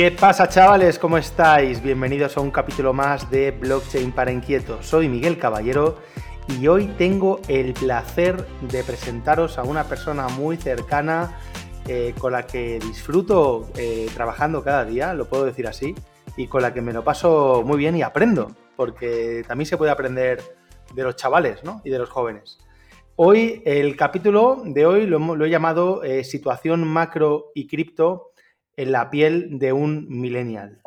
¿Qué pasa chavales? ¿Cómo estáis? Bienvenidos a un capítulo más de Blockchain para Inquietos. Soy Miguel Caballero y hoy tengo el placer de presentaros a una persona muy cercana eh, con la que disfruto eh, trabajando cada día, lo puedo decir así, y con la que me lo paso muy bien y aprendo, porque también se puede aprender de los chavales ¿no? y de los jóvenes. Hoy, el capítulo de hoy lo, he llamado eh, Situación macro y cripto en la piel de un millennial.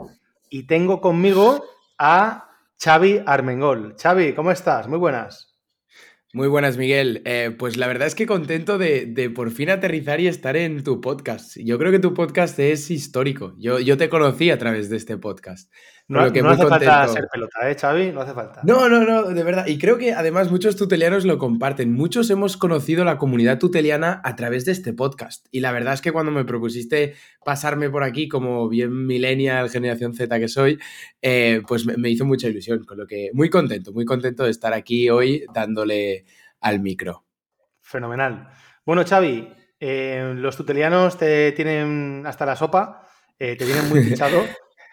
Y tengo conmigo a Xavi Armengol. Xavi, ¿cómo estás? Muy buenas. Muy buenas, Miguel. Eh, pues la verdad es que contento de, por fin aterrizar y estar en tu podcast. Yo creo que tu podcast es histórico. Yo, yo te conocí a través de este podcast. No, hace falta ser pelota, ¿eh, Xavi? No hace falta. No, no, no, de verdad. Y creo que además muchos tutelianos lo comparten. Muchos hemos conocido la comunidad tuteliana a través de este podcast. Y la verdad es que cuando me propusiste pasarme por aquí como bien millennial, generación Z que soy, eh, pues me, hizo mucha ilusión. Con lo que muy contento, muy contento de estar aquí hoy dándole al micro. Fenomenal. Bueno, Xavi, eh, los tutelianos te tienen hasta la sopa, te tienen muy fichado.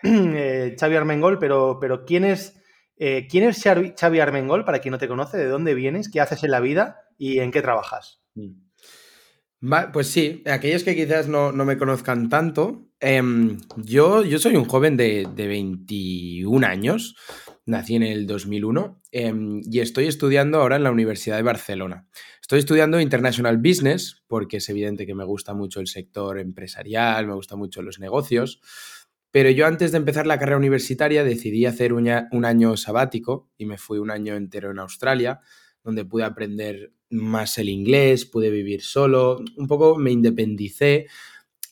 eh, Xavi Armengol, pero, pero ¿quién es, eh, ¿quién es Xavi Armengol, para quien no te conoce? ¿De dónde vienes? ¿Qué haces en la vida? ¿Y en qué trabajas? Mm. pues sí, aquellos que quizás no, me conozcan tanto, em, yo, yo soy un joven de, 21 años, nací en el 2001 em, y estoy estudiando ahora en la Universidad de Barcelona. Estoy estudiando International Business porque es evidente que me gusta mucho el sector empresarial, me gusta mucho los negocios. Pero yo antes de empezar la carrera universitaria decidí hacer un, año sabático y me fui un año entero en Australia, donde pude aprender más el inglés, pude vivir solo, un poco me independicé,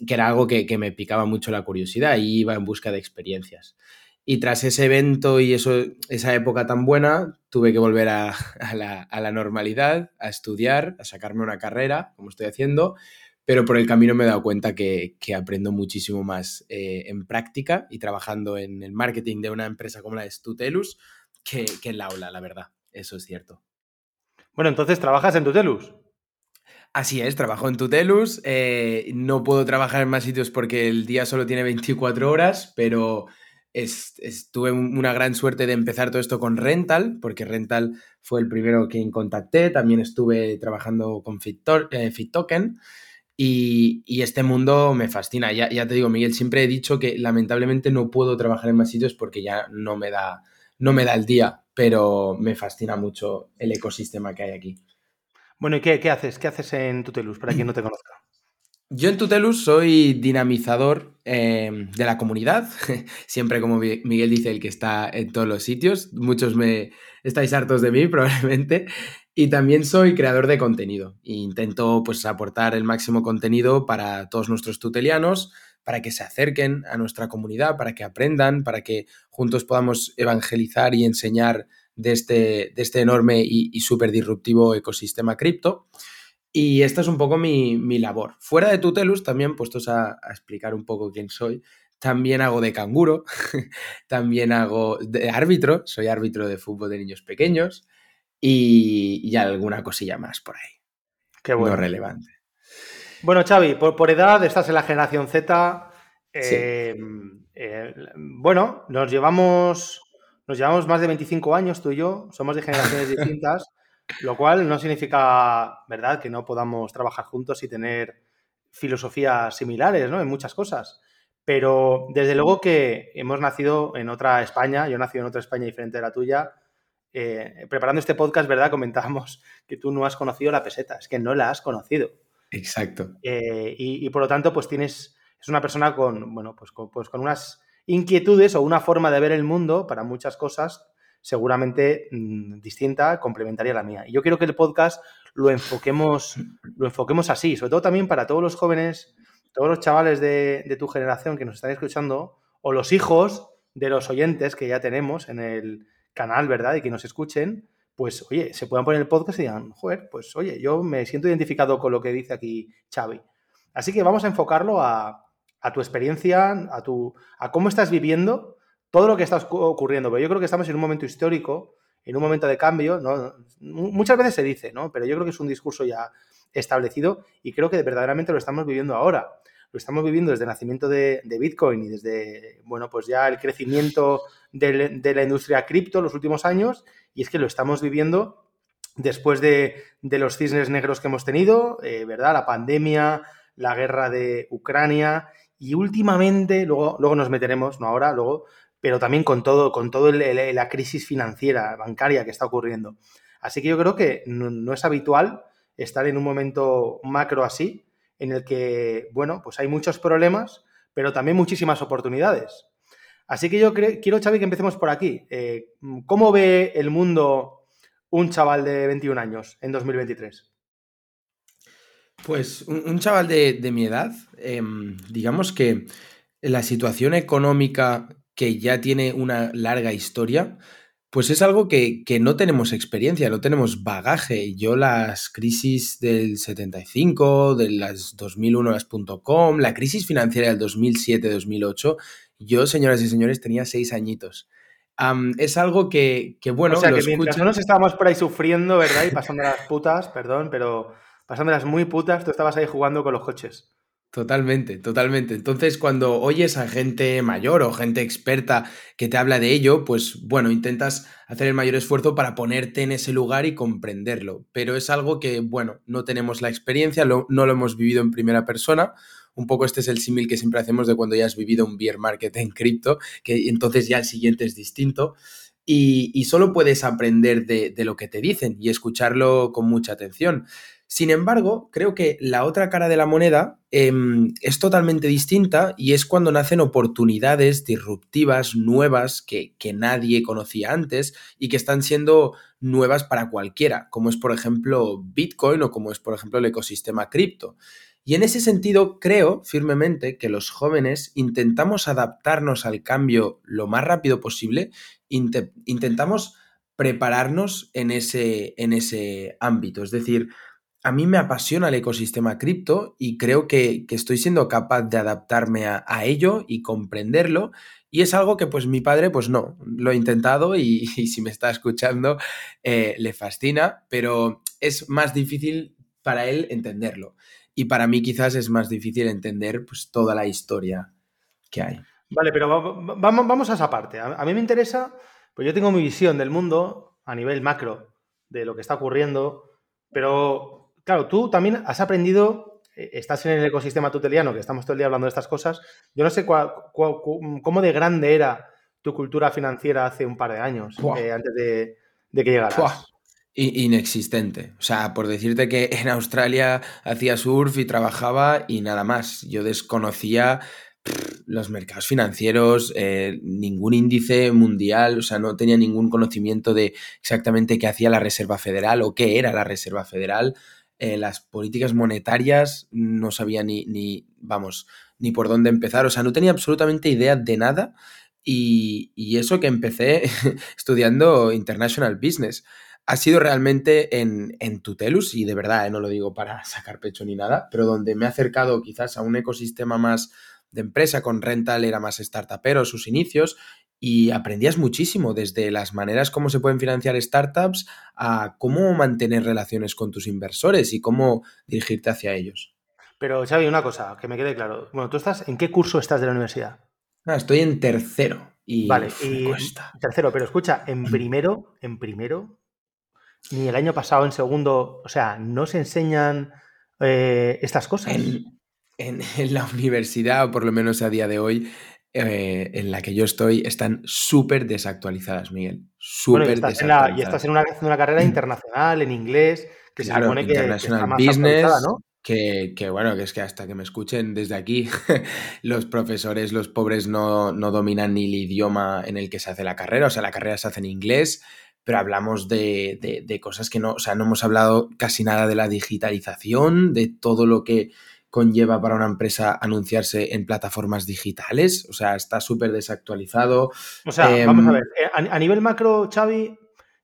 que era algo que, me picaba mucho la curiosidad y iba en busca de experiencias. Y tras ese evento y eso, esa época tan buena, tuve que volver a la normalidad, a estudiar, a sacarme una carrera, como estoy haciendo, pero por el camino me he dado cuenta que, aprendo muchísimo más eh, en práctica y trabajando en el marketing de una empresa como la de Stutelus que, en la aula, la verdad. Eso es cierto. Bueno, entonces trabajas en Tutelus. Así es, trabajo en Tutelus. Eh, no puedo trabajar en más sitios porque el día solo tiene 24 horas, pero tuve una gran suerte de empezar todo esto con Rental, porque Rental fue el primero que contacté. También estuve trabajando con Fit, eh, Token. Y, este mundo me fascina. Ya, ya, te digo, Miguel, siempre he dicho que lamentablemente no puedo trabajar en más sitios porque ya no me da, no me da el día, pero me fascina mucho el ecosistema que hay aquí. Bueno, ¿y qué, haces? ¿Qué haces en Tutelus, para quien no te conozca? Yo en Tutelus soy dinamizador eh, de la comunidad, siempre como Miguel dice, el que está en todos los sitios. Muchos me estáis hartos de mí probablemente. Y también soy creador de contenido. Intento pues, aportar el máximo contenido para todos nuestros tutelianos, para que se acerquen a nuestra comunidad, para que aprendan, para que juntos podamos evangelizar y enseñar de este, de este enorme y, súper disruptivo ecosistema cripto. Y esta es un poco mi, labor. Fuera de Tutelus, también puestos a, explicar un poco quién soy, también hago de canguro, también hago de árbitro, soy árbitro de fútbol de niños pequeños, y, alguna cosilla más por ahí. Qué bueno. No relevante. Bueno, Xavi, por, edad estás en la generación Z. Eh, eh, bueno, nos llevamos, nos llevamos más de 25 años tú y yo, somos de generaciones distintas, lo cual no significa, ¿verdad?, que no podamos trabajar juntos y tener filosofías similares, ¿no? En muchas cosas. Pero desde luego que hemos nacido en otra España, yo he nacido en otra España diferente de la tuya, eh, preparando este podcast, ¿verdad? Comentábamos que tú no has conocido la peseta, es que no la has conocido. Exacto. Eh, y, por lo tanto, pues tienes, es una persona con, bueno, pues con, pues con unas inquietudes o una forma de ver el mundo para muchas cosas seguramente mm, distinta, complementaria a la mía. Y yo quiero que el podcast lo enfoquemos, lo enfoquemos así, sobre todo también para todos los jóvenes, todos los chavales de, de tu generación que nos están escuchando, o los hijos de los oyentes que ya tenemos en el, canal, ¿verdad? Y que nos escuchen, pues oye, se puedan poner el podcast y digan, joder, pues oye, yo me siento identificado con lo que dice aquí Xavi. Así que vamos a enfocarlo a, tu experiencia, a, tu, a cómo estás viviendo todo lo que está ocurriendo. Pero yo creo que estamos en un momento histórico, en un momento de cambio, ¿no? Muchas veces se dice, ¿no? Pero yo creo que es un discurso ya establecido y creo que verdaderamente lo estamos viviendo ahora. Lo estamos viviendo desde el nacimiento de, Bitcoin y desde, bueno, pues ya el crecimiento de, la industria cripto los últimos años, y es que lo estamos viviendo después de, los cisnes negros que hemos tenido, eh, ¿verdad? La pandemia, la guerra de Ucrania y últimamente, luego, luego nos meteremos, no ahora, luego, pero también con todo, con todo la crisis financiera, bancaria que está ocurriendo. Así que yo creo que no, es habitual estar en un momento macro así, en el que, bueno, pues hay muchos problemas, pero también muchísimas oportunidades. Así que yo quiero, Xavi, que empecemos por aquí. Eh, ¿Cómo ve el mundo un chaval de 21 años en 2023? Pues un, chaval de, mi edad, em, digamos que la situación económica que ya tiene una larga historia, pues es algo que, no tenemos experiencia, no tenemos bagaje. Yo las crisis del 75, de las 2001, las .com, la crisis financiera del 2007-2008, yo, señoras y señores, tenía seis añitos. es algo que, bueno, o sea, que mientras no nos estábamos por ahí sufriendo, ¿verdad? Y pasando las putas, perdón, pero pasándolas muy putas, tú estabas ahí jugando con los coches. Totalmente, totalmente. Entonces, cuando oyes a gente mayor o gente experta que te habla de ello, pues bueno, intentas hacer el mayor esfuerzo para ponerte en ese lugar y comprenderlo. Pero es algo que, bueno, no tenemos la experiencia, no lo hemos vivido en primera persona. Un poco este es el símil que siempre hacemos de cuando ya has vivido un beer market en cripto, que entonces ya el siguiente es distinto. Y, solo puedes aprender de, de lo que te dicen y escucharlo con mucha atención. Sin embargo, creo que la otra cara de la moneda em, es totalmente distinta y es cuando nacen oportunidades disruptivas, nuevas, que, que, nadie conocía antes y que están siendo nuevas para cualquiera, como es por ejemplo Bitcoin o como es por ejemplo el ecosistema cripto. Y en ese sentido, creo firmemente que los jóvenes intentamos adaptarnos al cambio lo más rápido posible, intentamos prepararnos en ese, en ese ámbito. Es decir, a mí me apasiona el ecosistema cripto y creo que, estoy siendo capaz de adaptarme a, ello y comprenderlo. Y es algo que pues mi padre pues no, lo he intentado y, si me está escuchando eh, le fascina, pero es más difícil para él entenderlo. Y para mí quizás es más difícil entender pues toda la historia que hay. Vale, pero vamos, vamos a esa parte. A, a mí me interesa, pues yo tengo mi visión del mundo a nivel macro de lo que está ocurriendo, pero Claro, tú también has aprendido, eh, estás en el ecosistema tuteliano, que estamos todo el día hablando de estas cosas. Yo no sé cómo de grande era tu cultura financiera hace un par de años, eh, antes de, que llegaras. Inexistente. O sea, por decirte que en Australia hacía surf y trabajaba y nada más. Yo desconocía los mercados financieros, eh, ningún índice mundial, o sea, no tenía ningún conocimiento de exactamente qué hacía la Reserva Federal o qué era la Reserva Federal. Eh, las políticas monetarias no sabía ni, ni, vamos, ni por dónde empezar, o sea, no tenía absolutamente idea de nada y, eso que empecé estudiando International Business. Ha sido realmente en, en Tutelus, y de verdad, eh, no lo digo para sacar pecho ni nada, pero donde me he acercado quizás a un ecosistema más de empresa, con Rental era más startupero sus inicios, y aprendías muchísimo, desde las maneras como se pueden financiar startups a cómo mantener relaciones con tus inversores y cómo dirigirte hacia ellos. Pero, Xavi, una cosa, que me quede claro. Bueno, ¿tú estás en qué curso estás de la universidad? Ah, estoy en tercero y vale, y tercero, pero escucha, en mm. primero, en primero, ni el año pasado en segundo, o sea, no se enseñan eh, estas cosas. en, la universidad, o por lo menos a día de hoy, eh, en la que yo estoy están súper desactualizadas, Miguel. Súper desactualizadas. y estás en una, una, carrera internacional, en inglés, que se supone que, International Business, ¿no? Que, que, bueno, que es que hasta que me escuchen desde aquí, los profesores, los pobres, no, no, dominan ni el idioma en el que se hace la carrera. O sea, la carrera se hace en inglés, pero hablamos de, de, de cosas que no, o sea, no hemos hablado casi nada de la digitalización, de todo lo que conlleva para una empresa anunciarse en plataformas digitales. O sea, está súper desactualizado. O sea, vamos a em, ver, eh, a, nivel macro, Xavi,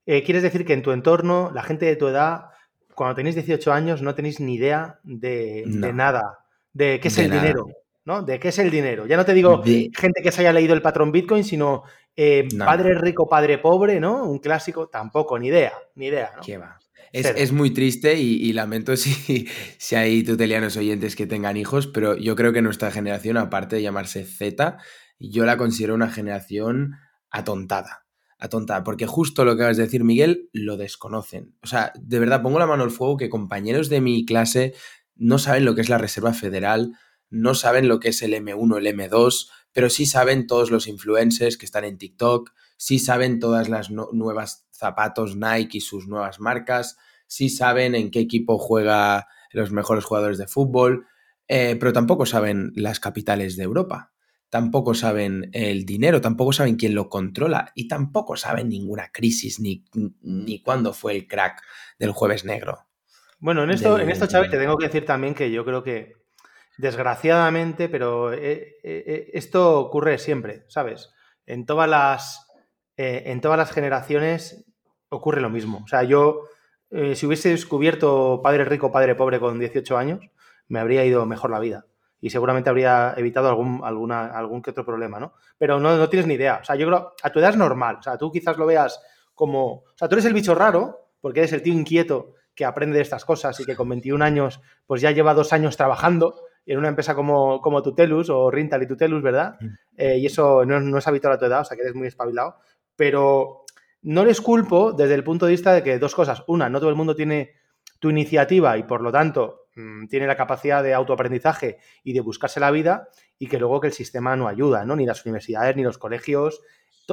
eh, ¿quieres decir que en tu entorno, la gente de tu edad, cuando tenéis 18 años, no tenéis ni idea de, nada, de qué es el dinero? ¿no? ¿De qué es el dinero? Ya no te digo gente que se haya leído el patrón Bitcoin, sino eh, padre rico, padre pobre, ¿no? Un clásico, tampoco, ni idea, ni idea, ¿no? ¿Qué va? Es, muy triste y, lamento si, si, hay tutelianos oyentes que tengan hijos, pero yo creo que nuestra generación, aparte de llamarse Z, yo la considero una generación atontada. Atontada, porque justo lo que acabas de decir, Miguel, lo desconocen. O sea, de verdad, pongo la mano al fuego que compañeros de mi clase no saben lo que es la Reserva Federal, no saben lo que es el M1, el M2, pero sí saben todos los influencers que están en TikTok, sí saben todas las nuevas zapatos Nike y sus nuevas marcas, sí saben en qué equipo juega los mejores jugadores de fútbol, eh, pero tampoco saben las capitales de Europa, tampoco saben el dinero, tampoco saben quién lo controla y tampoco saben ninguna crisis ni, ni cuándo fue el crack del jueves negro. Bueno, en esto, en esto, Xavi, te tengo que decir también que yo creo que, desgraciadamente, pero eh, eh, esto ocurre siempre, ¿sabes? En todas las, en todas las generaciones ocurre lo mismo. O sea, yo, eh, si hubiese descubierto padre rico, padre pobre con 18 años, me habría ido mejor la vida. Y seguramente habría evitado algún, alguna, algún que otro problema, ¿no? Pero no, no tienes ni idea. O sea, yo creo, a tu edad es normal. O sea, tú quizás lo veas como. O sea, tú eres el bicho raro, porque eres el tío inquieto que aprende de estas cosas y que con 21 años, pues ya lleva dos años trabajando en una empresa como, como Tutelus o Rintal y Tutelus, ¿verdad? Mm. Eh, y eso no, no, es habitual a tu edad, o sea que eres muy espabilado. Pero no les culpo desde el punto de vista de que dos cosas. Una, no todo el mundo tiene tu iniciativa y por lo tanto mm, tiene la capacidad de autoaprendizaje y de buscarse la vida y que luego que el sistema no ayuda, ¿no? Ni las universidades, ni los colegios.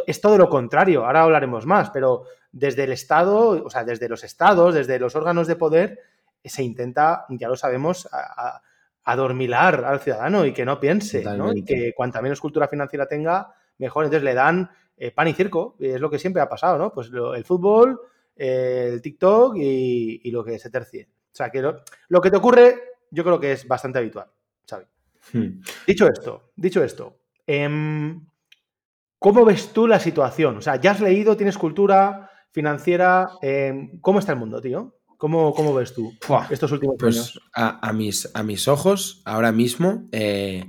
Es todo lo contrario, ahora hablaremos más, pero desde el Estado, o sea, desde los estados, desde los órganos de poder, se intenta, ya lo sabemos, adormilar al ciudadano y que no piense, ¿no? Y que cuanta menos cultura financiera tenga, mejor. Entonces le dan eh, pan y circo, es lo que siempre ha pasado, ¿no? Pues el fútbol, el TikTok y, lo que se tercie. O sea, que lo, que te ocurre yo creo que es bastante habitual, ¿sabes? Hmm. Dicho esto, dicho esto, em, ¿cómo ves tú la situación? O sea, ya has leído, tienes cultura financiera, em, ¿cómo está el mundo, tío? ¿Cómo, cómo ves tú estos últimos pues años? A, mis, a mis ojos, ahora mismo, eh, eh,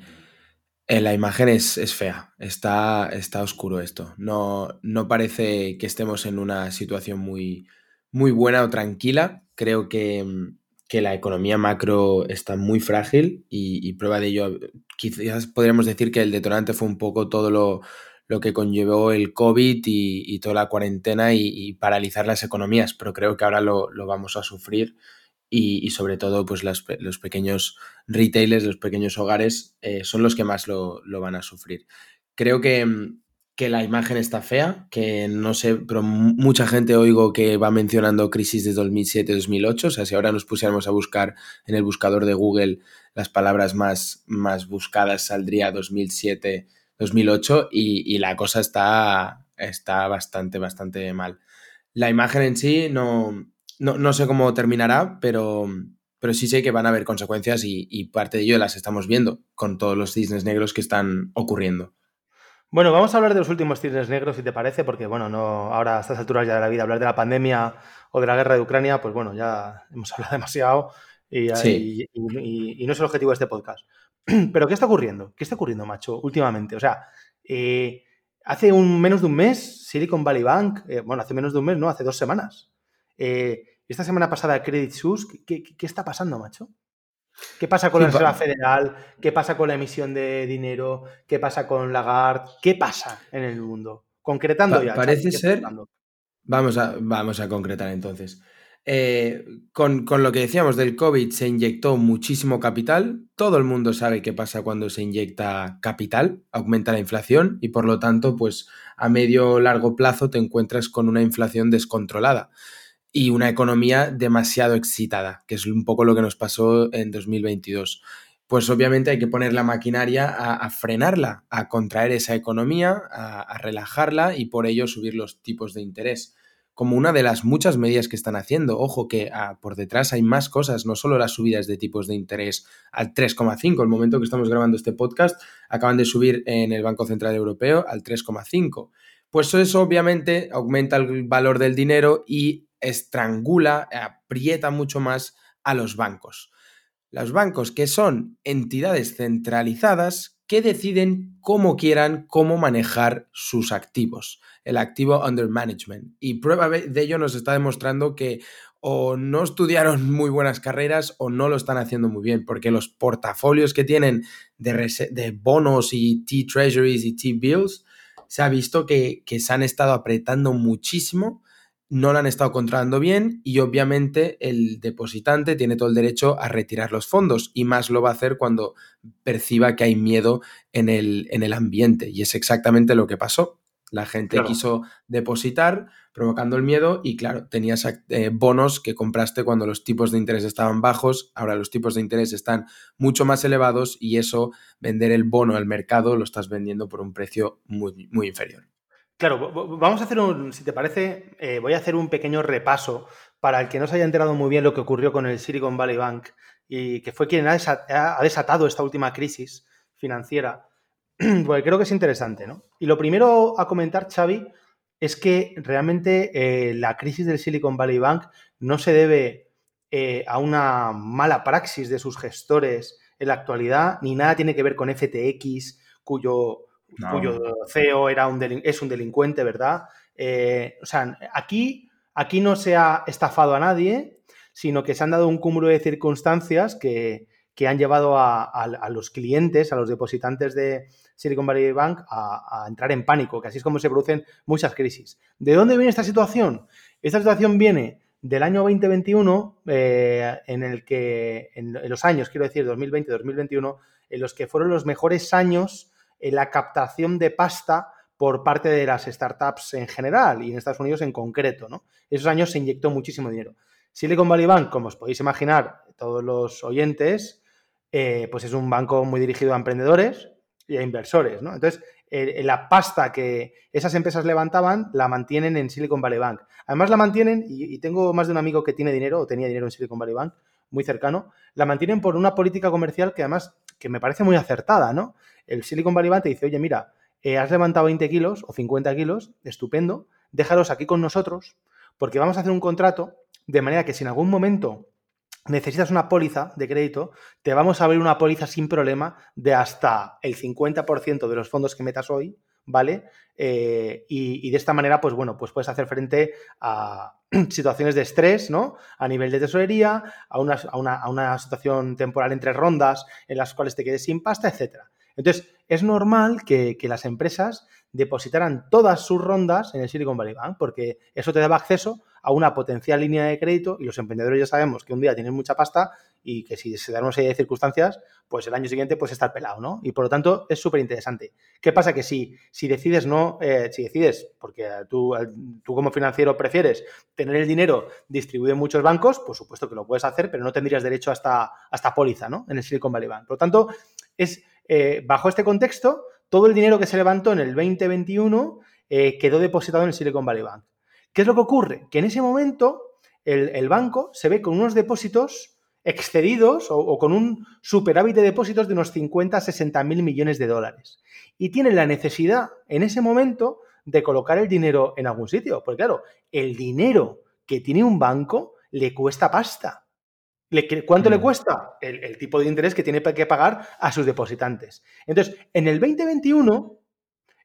la imagen es, fea, está, está oscuro esto. No, no parece que estemos en una situación muy, muy buena o tranquila. Creo que, la economía macro está muy frágil y, prueba de ello, quizás podríamos decir que el detonante fue un poco todo lo, que conllevó el COVID y, toda la cuarentena y, paralizar las economías, pero creo que ahora lo, lo vamos a sufrir y, sobre todo pues los pequeños retailers, los pequeños hogares eh, son los que más lo, van a sufrir. Creo que, que, la imagen está fea, que no sé, pero mucha gente oigo que va mencionando crisis de 2007-2008, o sea, si ahora nos pusiéramos a buscar en el buscador de Google las palabras más, más buscadas saldría 2007-2008 y, y, la cosa está, está bastante, bastante mal. La imagen en sí no, no, sé cómo terminará, pero, pero sí sé que van a haber consecuencias y, parte de ello las estamos viendo con todos los cisnes negros que están ocurriendo. Bueno, vamos a hablar de los últimos cisnes negros, si te parece, porque bueno, no, ahora a estas alturas ya de la vida, hablar de la pandemia o de la guerra de Ucrania, pues bueno, ya hemos hablado demasiado y, no es el objetivo de este podcast. Pero, ¿qué está ocurriendo? ¿Qué está ocurriendo, macho, últimamente? O sea, eh, hace un, menos de un mes, Silicon Valley Bank, eh, bueno, hace menos de un mes, no, hace dos semanas, eh, esta semana pasada Credit Suisse, ¿qué, está pasando, macho? ¿Qué pasa con la Reserva Federal? ¿Qué pasa con la emisión de dinero? ¿Qué pasa con Lagarde? ¿Qué pasa en el mundo? Concretando ya. Parece ser. Vamos a, vamos a concretar entonces. Eh, con, con, lo que decíamos del COVID, se inyectó muchísimo capital. Todo el mundo sabe qué pasa cuando se inyecta capital, aumenta la inflación y por lo tanto, pues a medio o largo plazo te encuentras con una inflación descontrolada y una economía demasiado excitada, que es un poco lo que nos pasó en 2022. Pues obviamente hay que poner la maquinaria a, frenarla, a contraer esa economía, a, relajarla y por ello subir los tipos de interés como una de las muchas medidas que están haciendo. Ojo que ah, por detrás hay más cosas, no solo las subidas de tipos de interés al 3,5. El momento que estamos grabando este podcast, acaban de subir en el Banco Central Europeo al 3,5. Pues eso obviamente aumenta el valor del dinero y estrangula, aprieta mucho más a los bancos. Los bancos que son entidades centralizadas que deciden cómo quieran, cómo manejar sus activos, el activo under management. Y prueba de ello nos está demostrando que o no estudiaron muy buenas carreras o no lo están haciendo muy bien, porque los portafolios que tienen de, bonos y T-Treasuries y T-Bills, se ha visto que se han estado apretando muchísimo no lo han estado controlando bien y obviamente el depositante tiene todo el derecho a retirar los fondos y más lo va a hacer cuando perciba que hay miedo en el, en el ambiente. Y es exactamente lo que pasó. La gente quiso depositar provocando el miedo y claro, tenías eh, bonos que compraste cuando los tipos de interés estaban bajos, ahora los tipos de interés están mucho más elevados y eso, vender el bono al mercado, lo estás vendiendo por un precio muy, muy inferior. Claro, vamos a hacer un, si te parece, eh, voy a hacer un pequeño repaso para el que no se haya enterado muy bien lo que ocurrió con el Silicon Valley Bank y que fue quien ha desatado esta última crisis financiera, porque creo que es interesante, ¿no? Y lo primero a comentar, Xavi, es que realmente eh, la crisis del Silicon Valley Bank no se debe eh, a una mala praxis de sus gestores en la actualidad, ni nada tiene que ver con FTX, cuyo cuyo CEO era un es un delincuente, ¿verdad? Eh, o sea, aquí, aquí no se ha estafado a nadie, sino que se han dado un cúmulo de circunstancias que, han llevado a, los clientes, a los depositantes de Silicon Valley Bank a, entrar en pánico, que así es como se producen muchas crisis. ¿De dónde viene esta situación? Esta situación viene del año 2021, eh, en el que, en, los años, quiero decir, 2020-2021, en los que fueron los mejores años la captación de pasta por parte de las startups en general y en Estados Unidos en concreto. ¿no? Esos años se inyectó muchísimo dinero. Silicon Valley Bank, como os podéis imaginar, todos los oyentes, eh, pues es un banco muy dirigido a emprendedores y a inversores. ¿no? Entonces, la pasta que esas empresas levantaban la mantienen en Silicon Valley Bank. Además, la mantienen, y, y tengo más de un amigo que tiene dinero o tenía dinero en Silicon Valley Bank, muy cercano, la mantienen por una política comercial que además que me parece muy acertada, ¿no? El Silicon Valley Bank te dice, oye, mira, eh, has levantado 20 kilos o 50 kilos, estupendo, déjalos aquí con nosotros, porque vamos a hacer un contrato de manera que si en algún momento necesitas una póliza de crédito, te vamos a abrir una póliza sin problema de hasta el 50% de los fondos que metas hoy, ¿vale? Eh, y, de esta manera, pues bueno, pues puedes hacer frente a situaciones de estrés, ¿no? A nivel de tesorería, a una, a una, situación temporal entre rondas en las cuales te quedes sin pasta, etcétera. Entonces, es normal que, las empresas depositaran todas sus rondas en el Silicon Valley Bank, porque eso te daba acceso a una potencial línea de crédito y los emprendedores ya sabemos que un día tienen mucha pasta y que si se dan una serie de circunstancias, pues el año siguiente pues estar pelado, ¿no? Y por lo tanto es súper interesante. ¿Qué pasa? Que si, si decides no, eh, si decides, porque tú, tú como financiero prefieres tener el dinero distribuido en muchos bancos, por supuesto que lo puedes hacer, pero no tendrías derecho a esta, póliza, ¿no? En el Silicon Valley Bank. Por lo tanto, es, eh, bajo este contexto, todo el dinero que se levantó en el 2021 eh, quedó depositado en el Silicon Valley Bank. ¿Qué es lo que ocurre? Que en ese momento el, banco se ve con unos depósitos excedidos o, con un superávit de depósitos de unos 50 a 60 mil millones de dólares. Y tienen la necesidad en ese momento de colocar el dinero en algún sitio. Porque claro, el dinero que tiene un banco le cuesta pasta. ¿Cuánto le mm. cuesta? El, tipo de interés que tiene que pagar a sus depositantes. Entonces, en el 2021,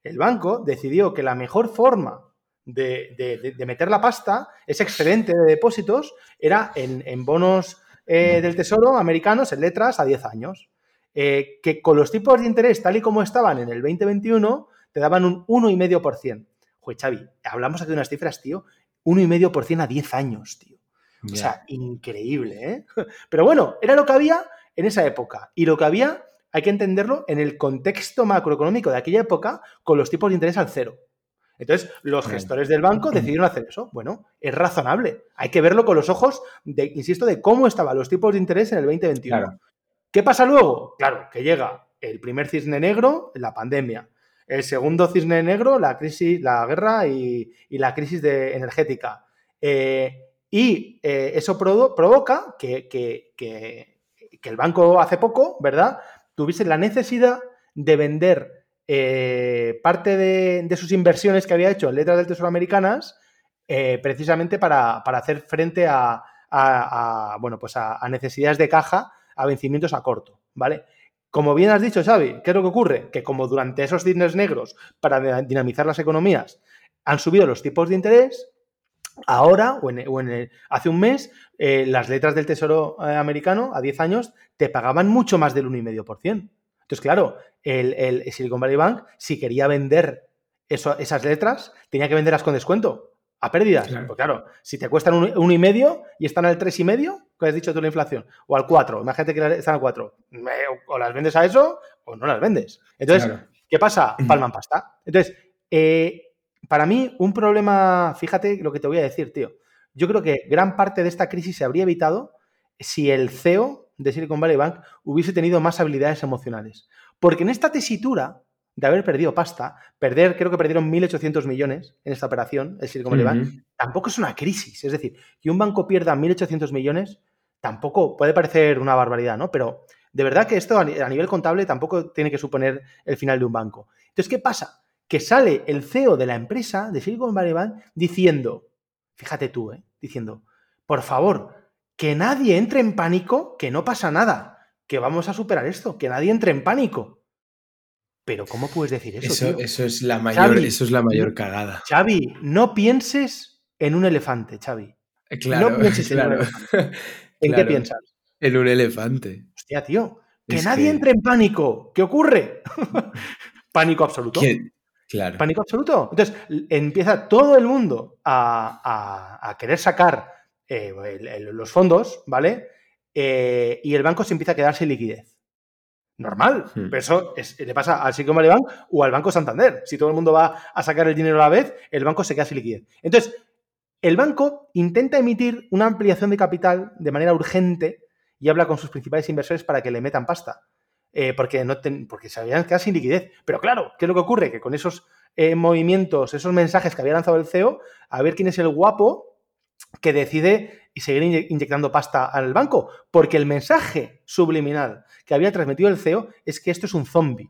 el banco decidió que la mejor forma de, meter la pasta, ese excedente de depósitos, era en bonos eh, del Tesoro americanos en letras a 10 años. Eh, que con los tipos de interés tal y como estaban en el 2021 te daban un 1,5%. Joder, Xavi, hablamos aquí de unas cifras, tío, 1,5% a 10 años, tío. O sea, increíble, ¿eh? Pero bueno, era lo que había en esa época. Y lo que había, hay que entenderlo en el contexto macroeconómico de aquella época con los tipos de interés al cero. Entonces, los gestores del banco decidieron hacer eso. Bueno, es razonable. Hay que verlo con los ojos, de, insisto, de cómo estaban los tipos de interés en el 2021. ¿Qué pasa luego? Claro, que llega el primer cisne negro, la pandemia. El segundo cisne negro, la crisis, la guerra y, la crisis de, energética. Eh, y eh, eso provoca que, que, el banco hace poco, ¿verdad? Tuviese la necesidad de vender eh, parte de, sus inversiones que había hecho en letras del Tesoro americanas eh, precisamente para, hacer frente a, bueno, pues a, necesidades de caja, a vencimientos a corto, ¿vale? Como bien has dicho, Xavi, ¿qué es lo que ocurre? Que como durante esos cisnes negros, para dinamizar las economías, han subido los tipos de interés, ahora o, en, hace un mes, eh, las letras del Tesoro eh, americano a 10 años te pagaban mucho más del 1,5%. Entonces, claro, el, el, Silicon Valley Bank, si quería vender esas letras, tenía que venderlas con descuento, a pérdidas. Claro. Pues claro, si te cuestan un, un y medio y están al tres y medio, que has dicho tú la inflación, o al 4, imagínate que están al 4, o las vendes a eso o no las vendes. Entonces, ¿qué pasa? Palman pasta. Entonces, eh, para mí, un problema, fíjate lo que te voy a decir, tío. Yo creo que gran parte de esta crisis se habría evitado si el CEO de Silicon Valley Bank hubiese tenido más habilidades emocionales. Porque en esta tesitura de haber perdido pasta, perder, creo que perdieron 1.800 millones en esta operación, el Silicon Valley Bank, tampoco es una crisis. Es decir, que un banco pierda 1.800 millones tampoco puede parecer una barbaridad, ¿no? Pero de verdad que esto a nivel contable tampoco tiene que suponer el final de un banco. Entonces, ¿qué pasa? Que sale el CEO de la empresa de Silicon Valley Bank diciendo, fíjate tú, ¿eh? diciendo, por favor, que nadie entre en pánico, que no pasa nada, que vamos a superar esto, que nadie entre en pánico. Pero ¿cómo puedes decir eso? Eso, es, la mayor, eso es la mayor cagada. Xavi, no pienses en un elefante, Xavi. Eh, claro, no pienses en un elefante. ¿En qué piensas? En un elefante. Hostia, tío. Que nadie entre en pánico. ¿Qué ocurre? pánico absoluto. Claro. Pánico absoluto. Entonces, empieza todo el mundo a, querer sacar eh, los fondos, ¿vale? Eh, y el banco se empieza a quedar sin liquidez. Normal. Hmm. Pero eso le pasa al Silicon Valley Bank o al Banco Santander. Si todo el mundo va a sacar el dinero a la vez, el banco se queda sin liquidez. Entonces, el banco intenta emitir una ampliación de capital de manera urgente y habla con sus principales inversores para que le metan pasta. Eh, porque, no porque se habían quedado sin liquidez. Pero claro, ¿qué es lo que ocurre? Que con esos eh, movimientos, esos mensajes que había lanzado el CEO, a ver quién es el guapo que decide y seguir inyectando pasta al banco. Porque el mensaje subliminal que había transmitido el CEO es que esto es un zombie.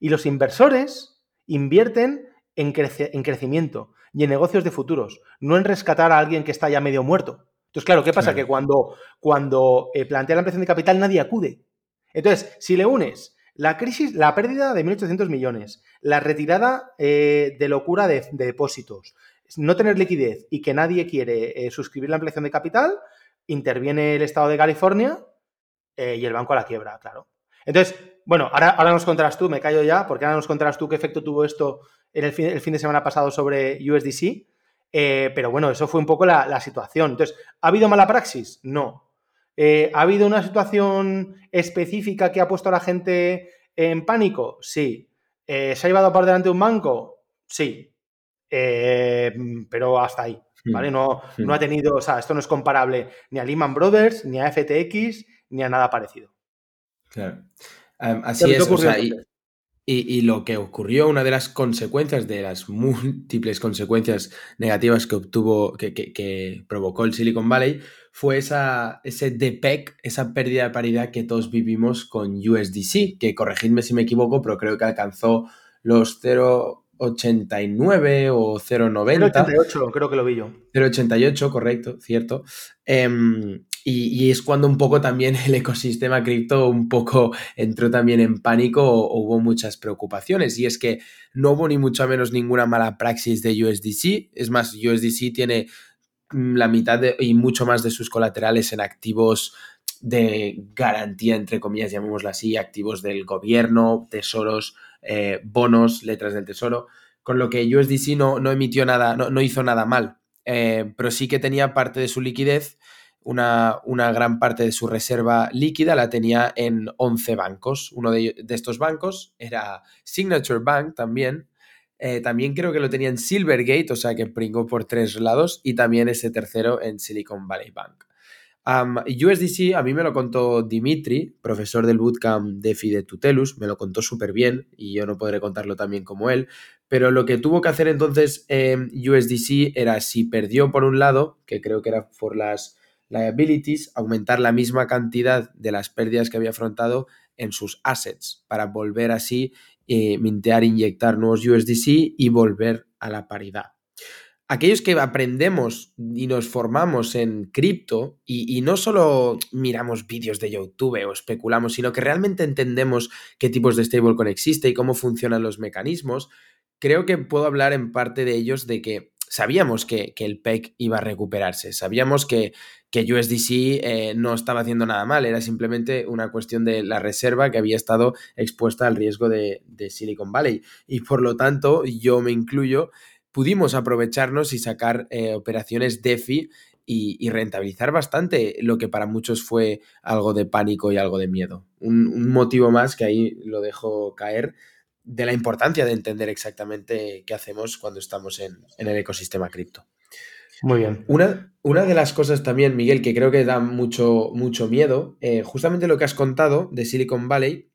Y los inversores invierten en, en crecimiento y en negocios de futuros, no en rescatar a alguien que está ya medio muerto. Entonces, claro, ¿qué pasa? Que cuando, cuando eh, plantea la ampliación de capital nadie acude. Entonces, si le unes la crisis, la pérdida de 1.800 millones, la retirada eh, de locura de, depósitos, no tener liquidez y que nadie quiere eh, suscribir la ampliación de capital, interviene el Estado de California eh, y el banco a la quiebra, claro. Entonces, bueno, ahora, ahora nos contarás tú, me callo ya, porque ahora nos contarás tú qué efecto tuvo esto en el fin, el fin de semana pasado sobre USDC. pero bueno, eso fue un poco la, la situación. Entonces, ¿ha habido mala praxis? No. Eh, ¿Ha habido una situación específica que ha puesto a la gente en pánico? Sí. Eh, ¿Se ha llevado por delante un banco? Sí. Eh, pero hasta ahí. Hmm. ¿Vale? No, hmm. no ha tenido, o sea, esto no es comparable ni a Lehman Brothers, ni a FTX, ni a nada parecido. Claro. así es. O sea, y, lo que ocurrió, una de las consecuencias, de las múltiples consecuencias negativas que obtuvo, que, provocó el Silicon Valley, fue esa, ese DPEC, esa pérdida de paridad que todos vivimos con USDC, que corregidme si me equivoco, pero creo que alcanzó los 0,89 o 0,90. 0,88 creo que lo vi yo. 0,88, correcto, cierto. Em, y, es cuando un poco también el ecosistema cripto un poco entró también en pánico o, hubo muchas preocupaciones. Y es que no hubo ni mucho menos ninguna mala praxis de USDC. Es más, USDC tiene mm, la mitad y mucho más de sus colaterales en activos de garantía, entre comillas, llamémoslo así, activos del gobierno, tesoros, eh, bonos, letras del tesoro, con lo que USDC no, no emitió nada, no, hizo nada mal, eh, pero sí que tenía parte de su liquidez una, gran parte de su reserva líquida la tenía en 11 bancos. Uno de, estos bancos era Signature Bank también. Eh, también creo que lo tenía en Silvergate, o sea que pringó por tres lados, y también ese tercero en Silicon Valley Bank. USDC a mí me lo contó Dimitri, profesor del bootcamp de Fide Tutelus, me lo contó súper bien y yo no podré contarlo tan bien como él, pero lo que tuvo que hacer entonces USDC era si perdió por un lado, que creo que era por las liabilities, aumentar la misma cantidad de las pérdidas que había afrontado en sus assets para volver así, eh, mintear, inyectar nuevos USDC y volver a la paridad. Aquellos que aprendemos y nos formamos en cripto y, y, no solo miramos vídeos de YouTube o especulamos, sino que realmente entendemos qué tipos de stablecoin existe y cómo funcionan los mecanismos, creo que puedo hablar en parte de ellos de que sabíamos que, el PEC iba a recuperarse, sabíamos que, que USDC eh, no estaba haciendo nada mal, era simplemente una cuestión de la reserva que había estado expuesta al riesgo de, Silicon Valley. Y por lo tanto, yo me incluyo, pudimos aprovecharnos y sacar eh, operaciones DeFi y, rentabilizar bastante lo que para muchos fue algo de pánico y algo de miedo. Un, un motivo más que ahí lo dejo caer de la importancia de entender exactamente qué hacemos cuando estamos en, el ecosistema cripto. Muy bien. Una, una, de las cosas también, Miguel, que creo que da mucho, mucho miedo, eh, justamente lo que has contado de Silicon Valley,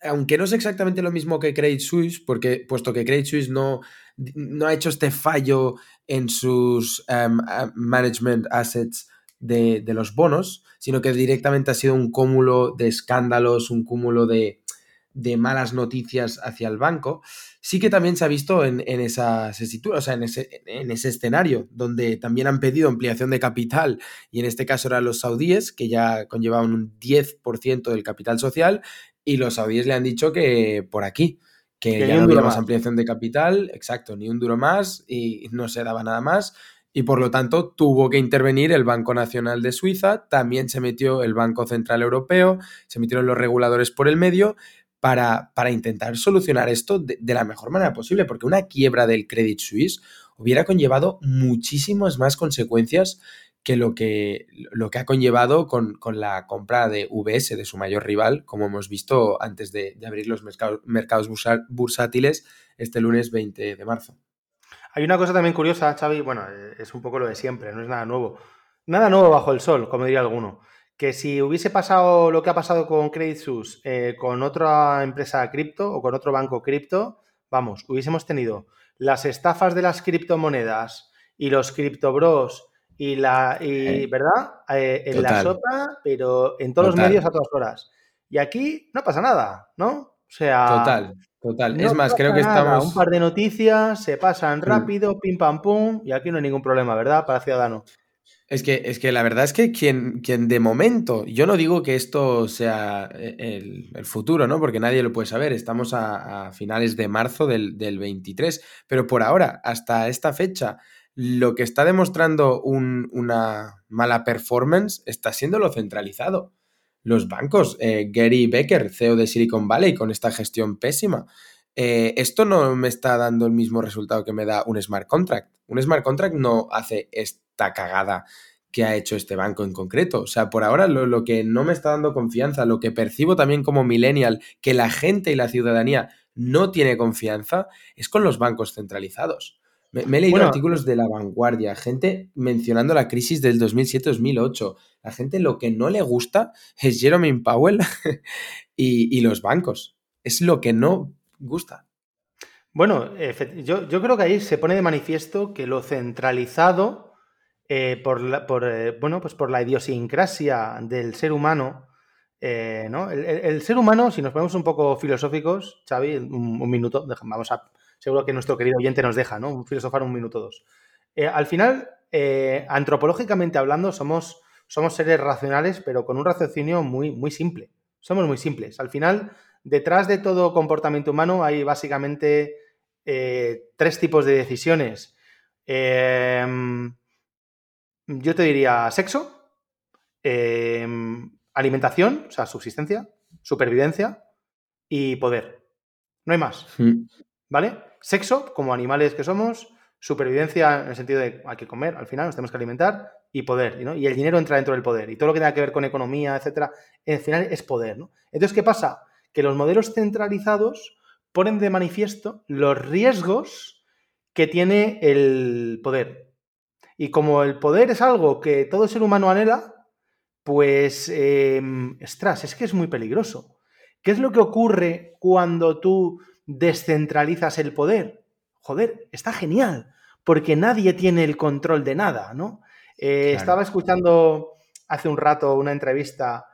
aunque no es exactamente lo mismo que Credit Suisse, porque puesto que Credit Suisse no, no ha hecho este fallo en sus em, management assets de, de, los bonos, sino que directamente ha sido un cúmulo de escándalos, un cúmulo de, de malas noticias hacia el banco, sí que también se ha visto en, esa o sea, en ese, en ese, escenario, donde también han pedido ampliación de capital, y en este caso eran los saudíes, que ya conllevaban un 10% del capital social, y los saudíes le han dicho que por aquí, que, ya no había más. ampliación de capital, exacto, ni un duro más, y no se daba nada más, y por lo tanto tuvo que intervenir el Banco Nacional de Suiza, también se metió el Banco Central Europeo, se metieron los reguladores por el medio, para, intentar solucionar esto de, la mejor manera posible, porque una quiebra del Credit Suisse hubiera conllevado muchísimas más consecuencias que lo que, lo que ha conllevado con, la compra de VS, de su mayor rival, como hemos visto antes de, abrir los mercados, mercados bursátiles este lunes 20 de marzo. Hay una cosa también curiosa, Xavi, bueno, es un poco lo de siempre, no es nada nuevo. Nada nuevo bajo el sol, como diría alguno que si hubiese pasado lo que ha pasado con Credit Suisse eh, con otra empresa cripto o con otro banco cripto, vamos, hubiésemos tenido las estafas de las criptomonedas y los criptobros y la, y, ¿verdad? Eh, en la sopa, pero en todos los medios a todas horas. Y aquí no pasa nada, ¿no? O sea. Total, total. es más, creo que estamos. Un par de noticias, se pasan mm. rápido, pim pam pum, y aquí no hay ningún problema, ¿verdad? Para Ciudadano. Es que, es que la verdad es que quien, quien de momento, yo no digo que esto sea eh, el, futuro, ¿no? Porque nadie lo puede saber, estamos a, finales de marzo del, 23, pero por ahora, hasta esta fecha, lo que está demostrando una mala performance está siendo lo centralizado. Los bancos, eh, Gary Becker, CEO de Silicon Valley, con esta gestión pésima. Eh, esto no me está dando el mismo resultado que me da un smart contract. Un smart contract no hace esto cagada que ha hecho este banco en concreto. O sea, por ahora lo, que no me está dando confianza, lo que percibo también como millennial, que la gente y la ciudadanía no tiene confianza, es con los bancos centralizados. Me, he leído artículos de la vanguardia, gente mencionando la crisis del 2007-2008. La gente lo que no le gusta es Jerome Powell y, los bancos. Es lo que no gusta. Bueno, yo, yo creo que ahí se pone de manifiesto que lo centralizado eh, por, la, eh, bueno, pues por la idiosincrasia del ser humano. Eh, ¿no? el, ser humano, si nos ponemos un poco filosóficos, Xavi, un, minuto, vamos a, seguro que nuestro querido oyente nos deja, ¿no? Filosofar un minuto dos. al final, antropológicamente hablando, somos, somos seres racionales, pero con un raciocinio muy, muy simple. Somos muy simples. Al final, detrás de todo comportamiento humano hay básicamente tres tipos de decisiones. Yo te diría sexo, em, alimentación, o sea, subsistencia, supervivencia y poder. No hay más. Hmm. ¿Vale? Sexo, como animales que somos, supervivencia en el sentido de hay que comer, al final nos tenemos que alimentar, y poder, ¿no? Y el dinero entra dentro del poder. Y todo lo que tenga que ver con economía, etcétera, al final es poder, ¿no? Entonces, ¿qué pasa? Que los modelos centralizados ponen de manifiesto los riesgos que tiene el poder. Y como el poder es algo que todo ser humano anhela, pues, eh, es que es muy peligroso. ¿Qué es lo que ocurre cuando tú descentralizas el poder? Joder, está genial, porque nadie tiene el control de nada, ¿no? Eh, estaba escuchando hace un rato una entrevista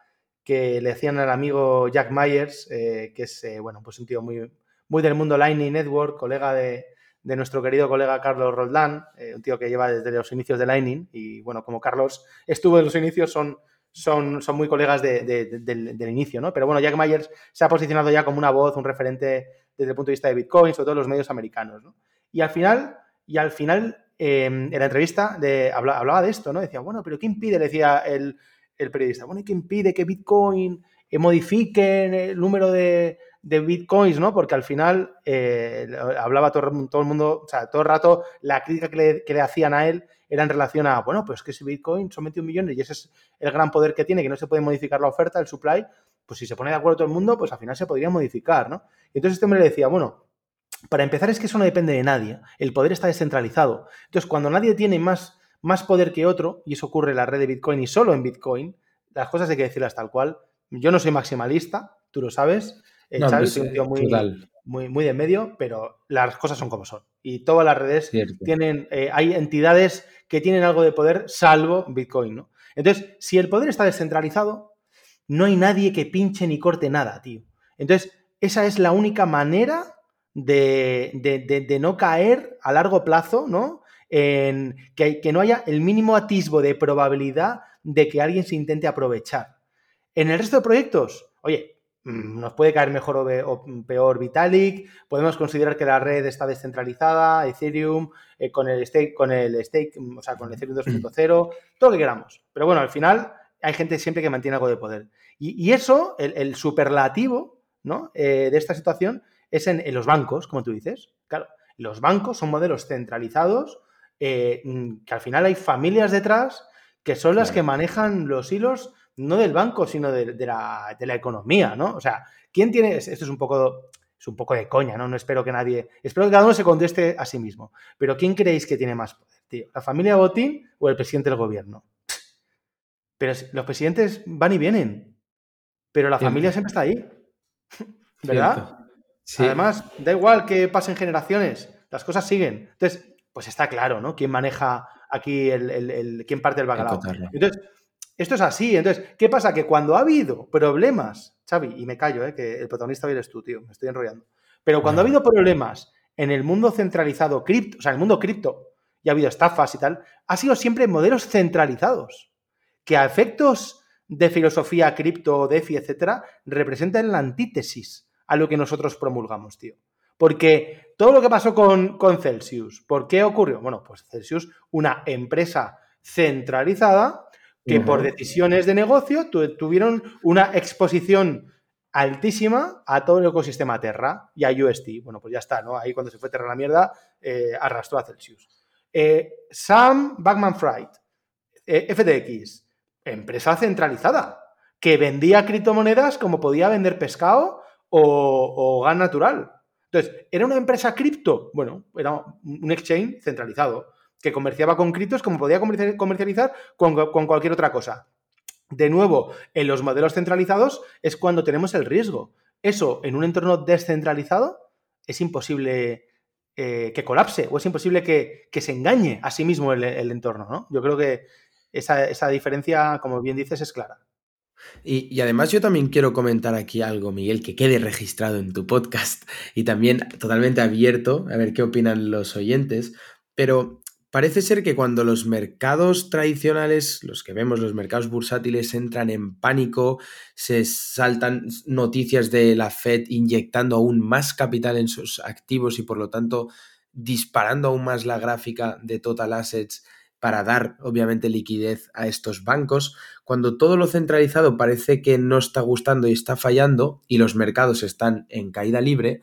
que le hacían al amigo Jack Myers, eh, que es, eh, bueno, pues un tío muy, muy del mundo Lightning Network, colega de, de nuestro querido colega Carlos Roldán, eh, un tío que lleva desde los inicios de Lightning. Y bueno, como Carlos estuvo en los inicios, son, son, son muy colegas del, inicio, ¿no? Pero bueno, Jack Myers se ha posicionado ya como una voz, un referente desde el punto de vista de Bitcoin, sobre todo los medios americanos, ¿no? Y al final, y al final em, en la entrevista de, hablaba, de esto, ¿no? Decía, bueno, pero ¿qué impide? Le decía el, periodista, bueno, ¿y qué impide que Bitcoin eh, modifique el número de, bitcoins, ¿no? Porque al final eh, hablaba todo, el mundo, o sea, todo el rato la crítica que le, hacían a él era en relación a, bueno, pues que si Bitcoin son 21 millones y ese es el gran poder que tiene, que no se puede modificar la oferta, el supply, pues si se pone de acuerdo todo el mundo, pues al final se podría modificar, ¿no? Y entonces este hombre le decía, bueno, para empezar es que eso no depende de nadie, el poder está descentralizado. Entonces, cuando nadie tiene más, más poder que otro, y eso ocurre en la red de Bitcoin y solo en Bitcoin, las cosas hay que decirlas tal cual. Yo no soy maximalista, tú lo sabes, eh, no, Xavi, un tío muy, muy, muy, de medio, pero las cosas son como son. Y todas las redes tienen, eh, hay entidades que tienen algo de poder, salvo Bitcoin, ¿no? Entonces, si el poder está descentralizado, no hay nadie que pinche ni corte nada, tío. Entonces, esa es la única manera de, no caer a largo plazo, ¿no? En que, que no haya el mínimo atisbo de probabilidad de que alguien se intente aprovechar. En el resto de proyectos, oye, nos puede caer mejor o, peor Vitalik, podemos considerar que la red está descentralizada, Ethereum, eh, con el stake, con el stake, o sea, con el Ethereum 2.0, todo lo que queramos. Pero bueno, al final hay gente siempre que mantiene algo de poder. Y, eso, el, superlativo ¿no? Eh, de esta situación, es en, los bancos, como tú dices. Claro, los bancos son modelos centralizados eh, mm, que al final hay familias detrás que son las que manejan los hilos no del banco, sino de, la, economía, ¿no? O sea, ¿quién tiene...? Esto es un poco... Es un poco de coña, ¿no? No espero que nadie... Espero que cada uno se conteste a sí mismo. Pero ¿quién creéis que tiene más poder, tío? ¿La familia Botín o el presidente del gobierno? Pero los presidentes van y vienen. Pero la familia siempre está ahí. ¿Verdad? Además, da igual que pasen generaciones, las cosas siguen. Entonces, pues está claro, ¿no? ¿Quién maneja aquí el, quién parte el bacalao? Entonces, esto es así. Entonces, ¿qué pasa? Que cuando ha habido problemas, Xavi, y me callo, ¿eh? que el protagonista hoy eres tú, tío, me estoy enrollando. Pero cuando ha habido problemas en el mundo centralizado cripto, o sea, en el mundo cripto, y ha habido estafas y tal, ha sido siempre modelos centralizados, que a efectos de filosofía cripto, DeFi, etcétera, representan la antítesis a lo que nosotros promulgamos, tío. Porque todo lo que pasó con, con Celsius, ¿por qué ocurrió? Bueno, pues Celsius, una empresa centralizada que por decisiones de negocio tuvieron una exposición altísima a todo el ecosistema Terra y a UST. Bueno, pues ya está, ¿no? Ahí cuando se fue Terra a la mierda, eh, arrastró a Celsius. Eh, Sam Backman Fried, eh, FTX, empresa centralizada, que vendía criptomonedas como podía vender pescado o, gas natural. Entonces, ¿era una empresa cripto? Bueno, era un exchange centralizado que comerciaba con criptos como podía comercializar con, cualquier otra cosa. De nuevo, en los modelos centralizados es cuando tenemos el riesgo. Eso en un entorno descentralizado es imposible eh, que colapse o es imposible que, se engañe a sí mismo el, entorno. ¿no? Yo creo que esa, esa diferencia, como bien dices, es clara. Y, además yo también quiero comentar aquí algo, Miguel, que quede registrado en tu podcast y también totalmente abierto a ver qué opinan los oyentes, pero parece ser que cuando los mercados tradicionales, los que vemos, los mercados bursátiles, entran en pánico, se saltan noticias de la Fed inyectando aún más capital en sus activos y por lo tanto disparando aún más la gráfica de total assets para dar, obviamente, liquidez a estos bancos, cuando todo lo centralizado parece que no está gustando y está fallando y los mercados están en caída libre,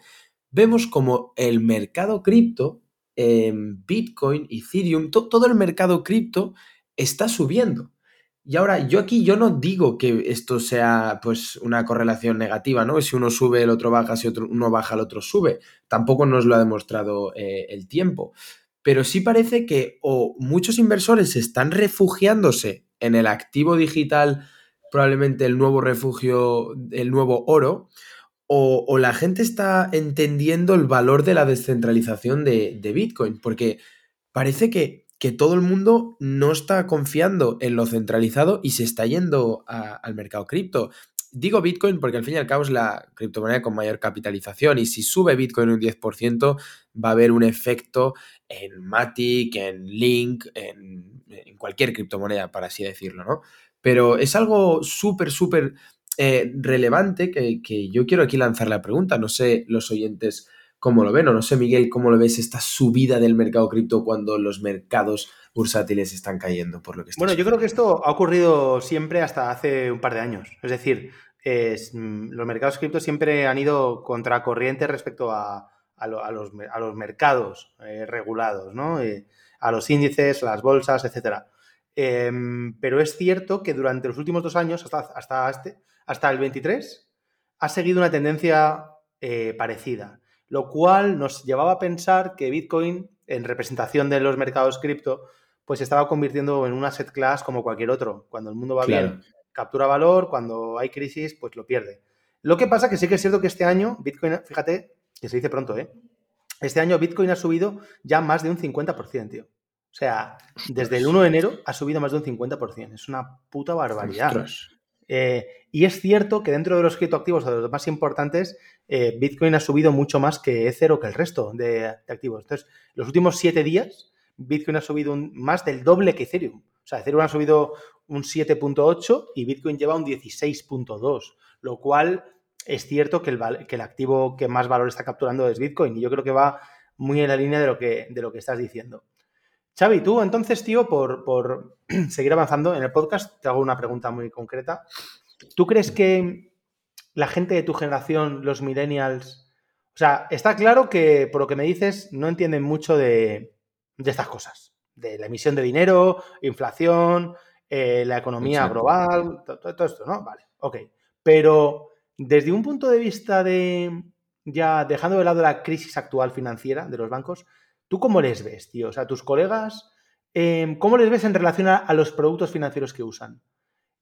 vemos como el mercado cripto, Bitcoin, Ethereum, todo el mercado cripto está subiendo. Y ahora, yo aquí yo no digo que esto sea pues una correlación negativa, ¿no? Si uno sube, el otro baja, si otro, uno baja, el otro sube. Tampoco nos lo ha demostrado eh, el tiempo pero sí parece que o muchos inversores están refugiándose en el activo digital, probablemente el nuevo refugio, el nuevo oro, o, la gente está entendiendo el valor de la descentralización de, Bitcoin, porque parece que, todo el mundo no está confiando en lo centralizado y se está yendo al mercado cripto. Digo Bitcoin porque al fin y al cabo es la criptomoneda con mayor capitalización y si sube Bitcoin un 10% va a haber un efecto en Matic, en Link, en, cualquier criptomoneda, para así decirlo, ¿no? Pero es algo súper, súper eh, relevante que, yo quiero aquí lanzar la pregunta. No sé los oyentes cómo lo ven. O no sé, Miguel, cómo lo ves esta subida del mercado cripto cuando los mercados bursátiles están cayendo, por lo que Bueno, yo creo que esto ha ocurrido siempre hasta hace un par de años. Es decir, mm, los mercados cripto siempre han ido contracorriente respecto a, los, mercados eh, regulados, ¿no? Eh, a los índices, las bolsas, etcétera. Em, pero es cierto que durante los últimos dos años, hasta, hasta, este, hasta el 23, ha seguido una tendencia eh, parecida, lo cual nos llevaba a pensar que Bitcoin, en representación de los mercados cripto, pues se estaba convirtiendo en un asset class como cualquier otro. Cuando el mundo va bien, captura valor, cuando hay crisis, pues lo pierde. Lo que pasa que sí que es cierto que este año Bitcoin, fíjate, que se dice pronto, ¿eh? Este año Bitcoin ha subido ya más de un 50%, tío. O sea, desde el 1 de enero ha subido más de un 50%. Es una puta barbaridad. Eh, y es cierto que dentro de los criptoactivos, de los más importantes, eh, Bitcoin ha subido mucho más que Ether o que el resto de, activos. Entonces, los últimos siete días, Bitcoin ha subido más del doble que Ethereum. O sea, Ethereum ha subido un 7.8 y Bitcoin lleva un 16.2, lo cual es cierto que el, que el activo que más valor está capturando es Bitcoin y yo creo que va muy en la línea de lo que, de lo que estás diciendo. Xavi, tú entonces, tío, por, seguir avanzando en el podcast, te hago una pregunta muy concreta. ¿Tú crees que la gente de tu generación, los millennials, o sea, está claro que por lo que me dices no entienden mucho de, estas cosas, de la emisión de dinero, inflación, eh, la economía global, todo, esto, ¿no? Vale, ok. Pero desde un punto de vista de, ya dejando de lado la crisis actual financiera de los bancos, ¿Tú cómo les ves, tío? O sea, tus colegas, em, ¿cómo les ves en relación a, los productos financieros que usan?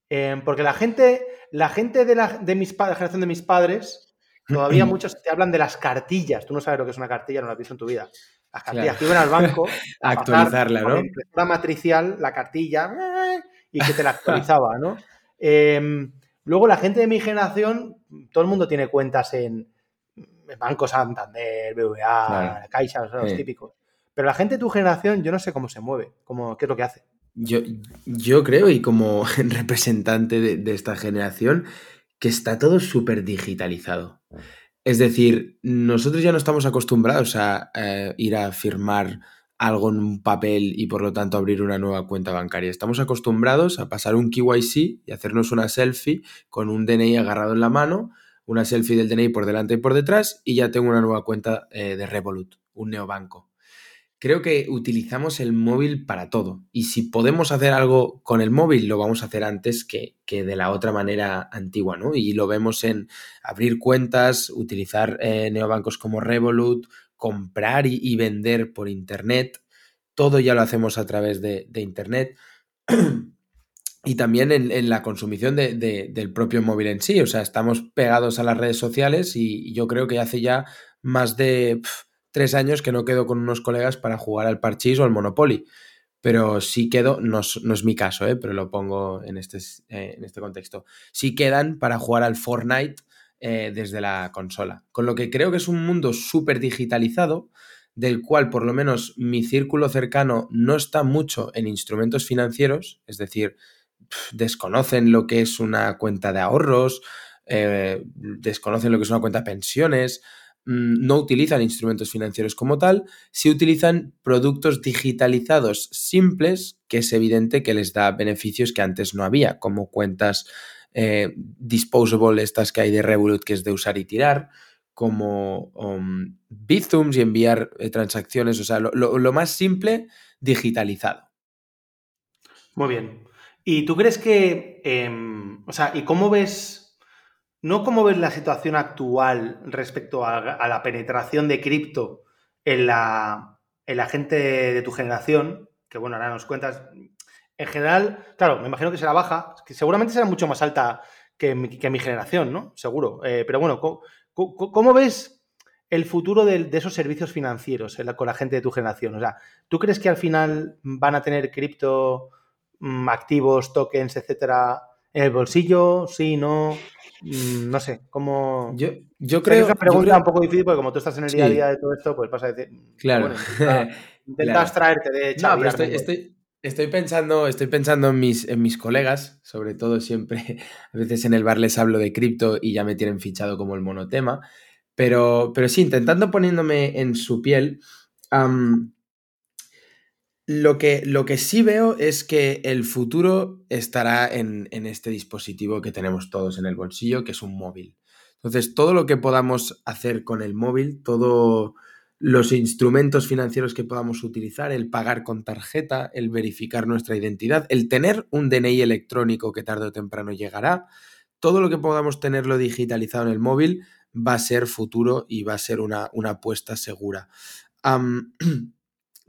Em, porque la gente, la gente de, la, de mis la generación de mis padres, todavía muchos te hablan de las cartillas. Tú no sabes lo que es una cartilla, no la has visto en tu vida. Las cartillas que iban al banco a actualizarla, ¿no? La matricial, la cartilla, y que te la actualizaba, ¿no? Em, luego la gente de mi generación, todo el mundo tiene cuentas en, Banco Santander, BVA, Caixa, los típicos. Pero la gente de tu generación, yo no sé cómo se mueve, cómo, qué es lo que hace. Yo, creo, y como representante de, esta generación, que está todo súper digitalizado. Es decir, nosotros ya no estamos acostumbrados a ir a firmar algo en un papel y por lo tanto abrir una nueva cuenta bancaria. Estamos acostumbrados a pasar un KYC y hacernos una selfie con un DNI agarrado en la mano, una selfie del DNI por delante y por detrás y ya tengo una nueva cuenta eh, de Revolut, un neobanco creo que utilizamos el móvil para todo. Y si podemos hacer algo con el móvil, lo vamos a hacer antes que, de la otra manera antigua, ¿no? Y lo vemos en abrir cuentas, utilizar eh, neobancos como Revolut, comprar y, vender por Internet. Todo ya lo hacemos a través de, Internet. y también en, la consumición del propio móvil en sí. O sea, estamos pegados a las redes sociales y yo creo que hace ya más de tres años que no quedo con unos colegas para jugar al parchís o al Monopoly. Pero sí quedo, no, es mi caso, ¿eh? pero lo pongo en este, eh, en este contexto. Sí quedan para jugar al Fortnite eh, desde la consola. Con lo que creo que es un mundo súper digitalizado, del cual por lo menos mi círculo cercano no está mucho en instrumentos financieros, es decir, desconocen lo que es una cuenta de ahorros, desconocen lo que es una cuenta de pensiones, no utilizan instrumentos financieros como tal, si utilizan productos digitalizados simples, que es evidente que les da beneficios que antes no había, como cuentas eh, disposable, estas que hay de Revolut, que es de usar y tirar, como um, y enviar eh, transacciones, o sea, lo, más simple, digitalizado. Muy bien. ¿Y tú crees que, em, o sea, ¿y cómo ves no cómo ves la situación actual respecto a, la penetración de cripto en la, en la gente de tu generación, que bueno, ahora nos cuentas, en general, claro, me imagino que será baja, que seguramente será mucho más alta que mi, generación, ¿no? Seguro. Eh, pero bueno, ¿cómo, ves el futuro de, esos servicios financieros con la gente de tu generación? O sea, ¿tú crees que al final van a tener cripto, mm, activos, tokens, etcétera, el bolsillo? Sí, no. Mm, no sé, cómo. Yo, yo creo. Es una pregunta un poco difícil porque, como tú estás en el día a día de todo esto, pues vas a decir. Claro. intentas traerte de No, pero estoy, estoy, pensando, estoy pensando en mis, en mis colegas, sobre todo siempre. A veces en el bar les hablo de cripto y ya me tienen fichado como el monotema. Pero, pero sí, intentando poniéndome en su piel, lo, que, lo que sí veo es que el futuro estará en, en este dispositivo que tenemos todos en el bolsillo, que es un móvil. Entonces, todo lo que podamos hacer con el móvil, todos los instrumentos financieros que podamos utilizar, el pagar con tarjeta, el verificar nuestra identidad, el tener un DNI electrónico que tarde o temprano llegará, todo lo que podamos tenerlo digitalizado en el móvil va a ser futuro y va a ser una, una apuesta segura.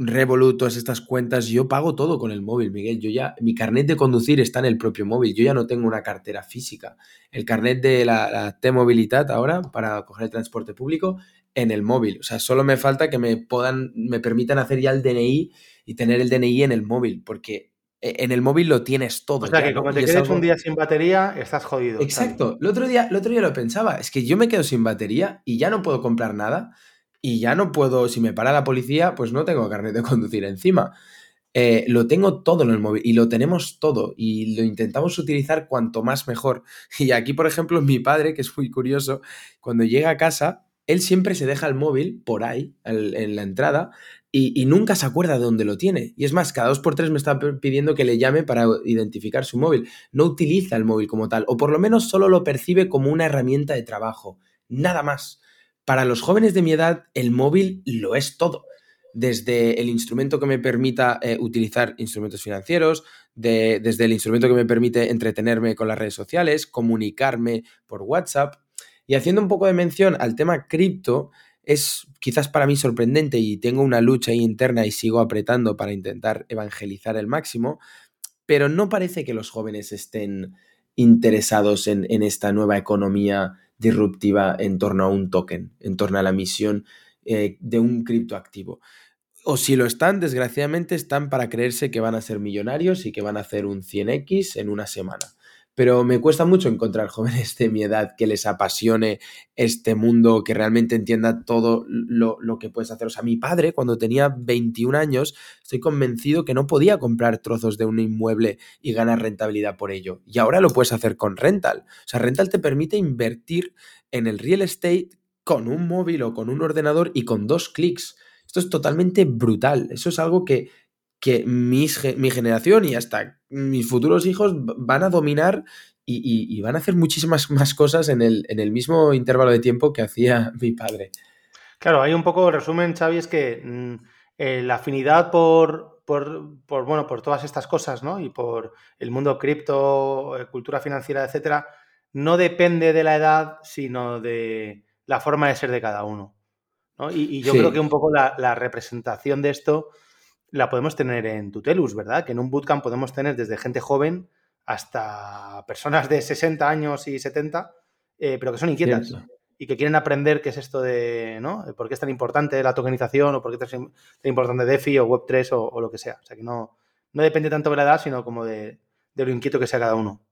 Revolut, todas estas cuentas, yo pago todo con el móvil, Miguel. Yo ya, mi carnet de conducir está en el propio móvil. Yo ya no tengo una cartera física. El carnet de la, T-Movilidad ahora para coger el transporte público en el móvil. O sea, solo me falta que me puedan, me permitan hacer ya el DNI y tener el DNI en el móvil, porque e, en el móvil lo tienes todo. O sea, que como te quedes un día sin batería, estás jodido. Exacto. El otro, día, el otro día lo pensaba. Es que yo me quedo sin batería y ya no puedo comprar nada y ya no puedo, si me para la policía, pues no tengo carnet de conducir encima. Eh, lo tengo todo en el móvil y lo tenemos todo y lo intentamos utilizar cuanto más mejor. Y aquí, por ejemplo, mi padre, que es muy curioso, cuando llega a casa, él siempre se deja el móvil por ahí, en la entrada, y, nunca se acuerda de dónde lo tiene. Y es más, cada dos por tres me está pidiendo que le llame para identificar su móvil. No utiliza el móvil como tal, o por lo menos solo lo percibe como una herramienta de trabajo. Nada más. Para los jóvenes de mi edad, el móvil lo es todo. Desde el instrumento que me permita eh, utilizar instrumentos financieros, desde el instrumento que me permite entretenerme con las redes sociales, comunicarme por WhatsApp. Y haciendo un poco de mención al tema cripto, es quizás para mí sorprendente y tengo una lucha interna y sigo apretando para intentar evangelizar el máximo, pero no parece que los jóvenes estén interesados en esta nueva economía disruptiva en torno a un token, en torno a la misión eh, de un criptoactivo. O si lo están, desgraciadamente están para creerse que van a ser millonarios y que van a hacer un 100x en una semana pero me cuesta mucho encontrar jóvenes de mi edad que les apasione este mundo, que realmente entienda todo lo, que puedes hacer. O sea, mi padre, cuando tenía 21 años, estoy convencido que no podía comprar trozos de un inmueble y ganar rentabilidad por ello. Y ahora lo puedes hacer con rental. O sea, rental te permite invertir en el real estate con un móvil o con un ordenador y con dos clics. Esto es totalmente brutal. Eso es algo que, que mi generación y hasta mis futuros hijos van a dominar y, van a hacer muchísimas más cosas en el, en el, mismo intervalo de tiempo que hacía mi padre. Claro, hay un poco resumen, Xavi, es que mm, eh, la afinidad por, por, bueno, por todas estas cosas, ¿no? Y por el mundo cripto, eh, cultura financiera, etcétera, no depende de la edad, sino de la forma de ser de cada uno. Y, yo creo que un poco la, la representación de esto la podemos tener en Tutelus, ¿verdad? Que en un bootcamp podemos tener desde gente joven hasta personas de 60 años y 70, eh, pero que son inquietas y que quieren aprender qué es esto de, ¿no? ¿Por qué es tan importante la tokenización o por qué es tan importante DeFi o Web3 o, lo que sea? O sea, que no, no depende tanto de la edad, sino como de, lo inquieto que sea cada uno.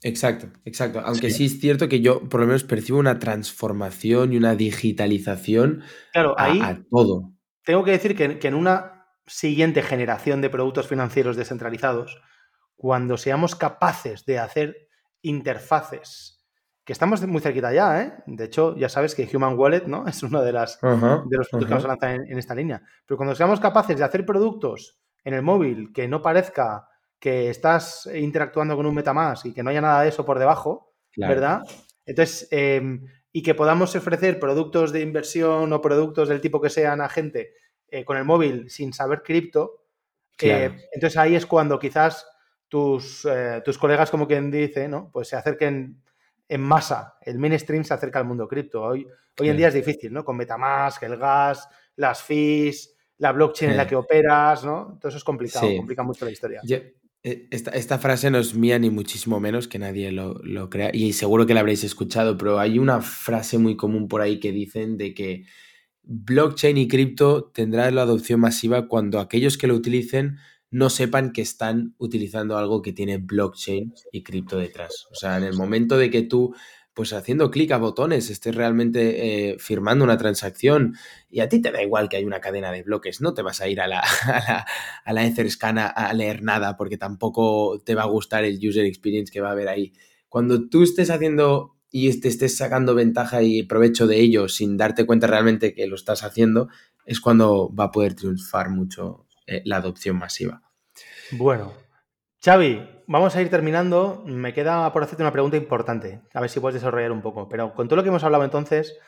Exacto, exacto. Aunque sí. es cierto que yo por lo menos percibo una transformación y una digitalización claro, ahí a, todo. Tengo que decir que, que en una siguiente generación de productos financieros descentralizados, cuando seamos capaces de hacer interfaces, que estamos muy cerquita ya, ¿eh? De hecho, ya sabes que Human Wallet, ¿no? Es uno de, las, de los productos que vamos a lanzar en, esta línea. Pero cuando seamos capaces de hacer productos en el móvil que no parezca que estás interactuando con un MetaMask y que no haya nada de eso por debajo, ¿verdad? Entonces, em, y que podamos ofrecer productos de inversión o productos del tipo que sean a gente eh, con el móvil sin saber cripto, eh, entonces ahí es cuando quizás tus, eh, tus colegas, como quien dice, ¿no? Pues se acerquen en masa. El mainstream se acerca al mundo cripto. Hoy, hoy en día es difícil, ¿no? Con Metamask, el gas, las fees, la blockchain en la que operas, ¿no? Entonces es complicado, complica mucho la historia. esta, frase no es mía ni muchísimo menos que nadie lo, lo, crea y seguro que la habréis escuchado, pero hay una frase muy común por ahí que dicen de que blockchain y cripto tendrá la adopción masiva cuando aquellos que lo utilicen no sepan que están utilizando algo que tiene blockchain y cripto detrás. O sea, en el momento de que tú, pues haciendo clic a botones, estés realmente eh, firmando una transacción y a ti te da igual que hay una cadena de bloques, no te vas a ir a la, a la, Etherscan a leer nada porque tampoco te va a gustar el user experience que va a haber ahí. Cuando tú estés haciendo y te estés sacando ventaja y provecho de ello sin darte cuenta realmente que lo estás haciendo, es cuando va a poder triunfar mucho eh, la adopción masiva. Bueno, Xavi, vamos a ir terminando. Me queda por hacerte una pregunta importante, a ver si puedes desarrollar un poco. Pero con todo lo que hemos hablado entonces,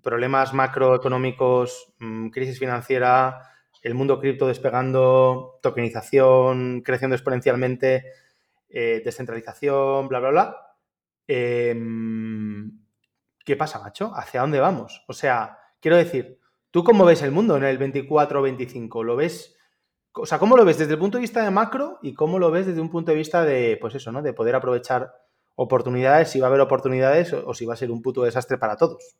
problemas macroeconómicos, mm, crisis financiera, el mundo cripto despegando, tokenización creciendo exponencialmente, eh, descentralización, bla, bla, bla. Em, ¿Qué pasa, macho? ¿Hacia dónde vamos? O sea, quiero decir, ¿tú cómo ves el mundo en el 24 o 25? ¿Lo ves? O sea, ¿cómo lo ves desde el punto de vista de macro y cómo lo ves desde un punto de vista de, pues eso, ¿no? De poder aprovechar oportunidades, si va a haber oportunidades o, si va a ser un puto desastre para todos.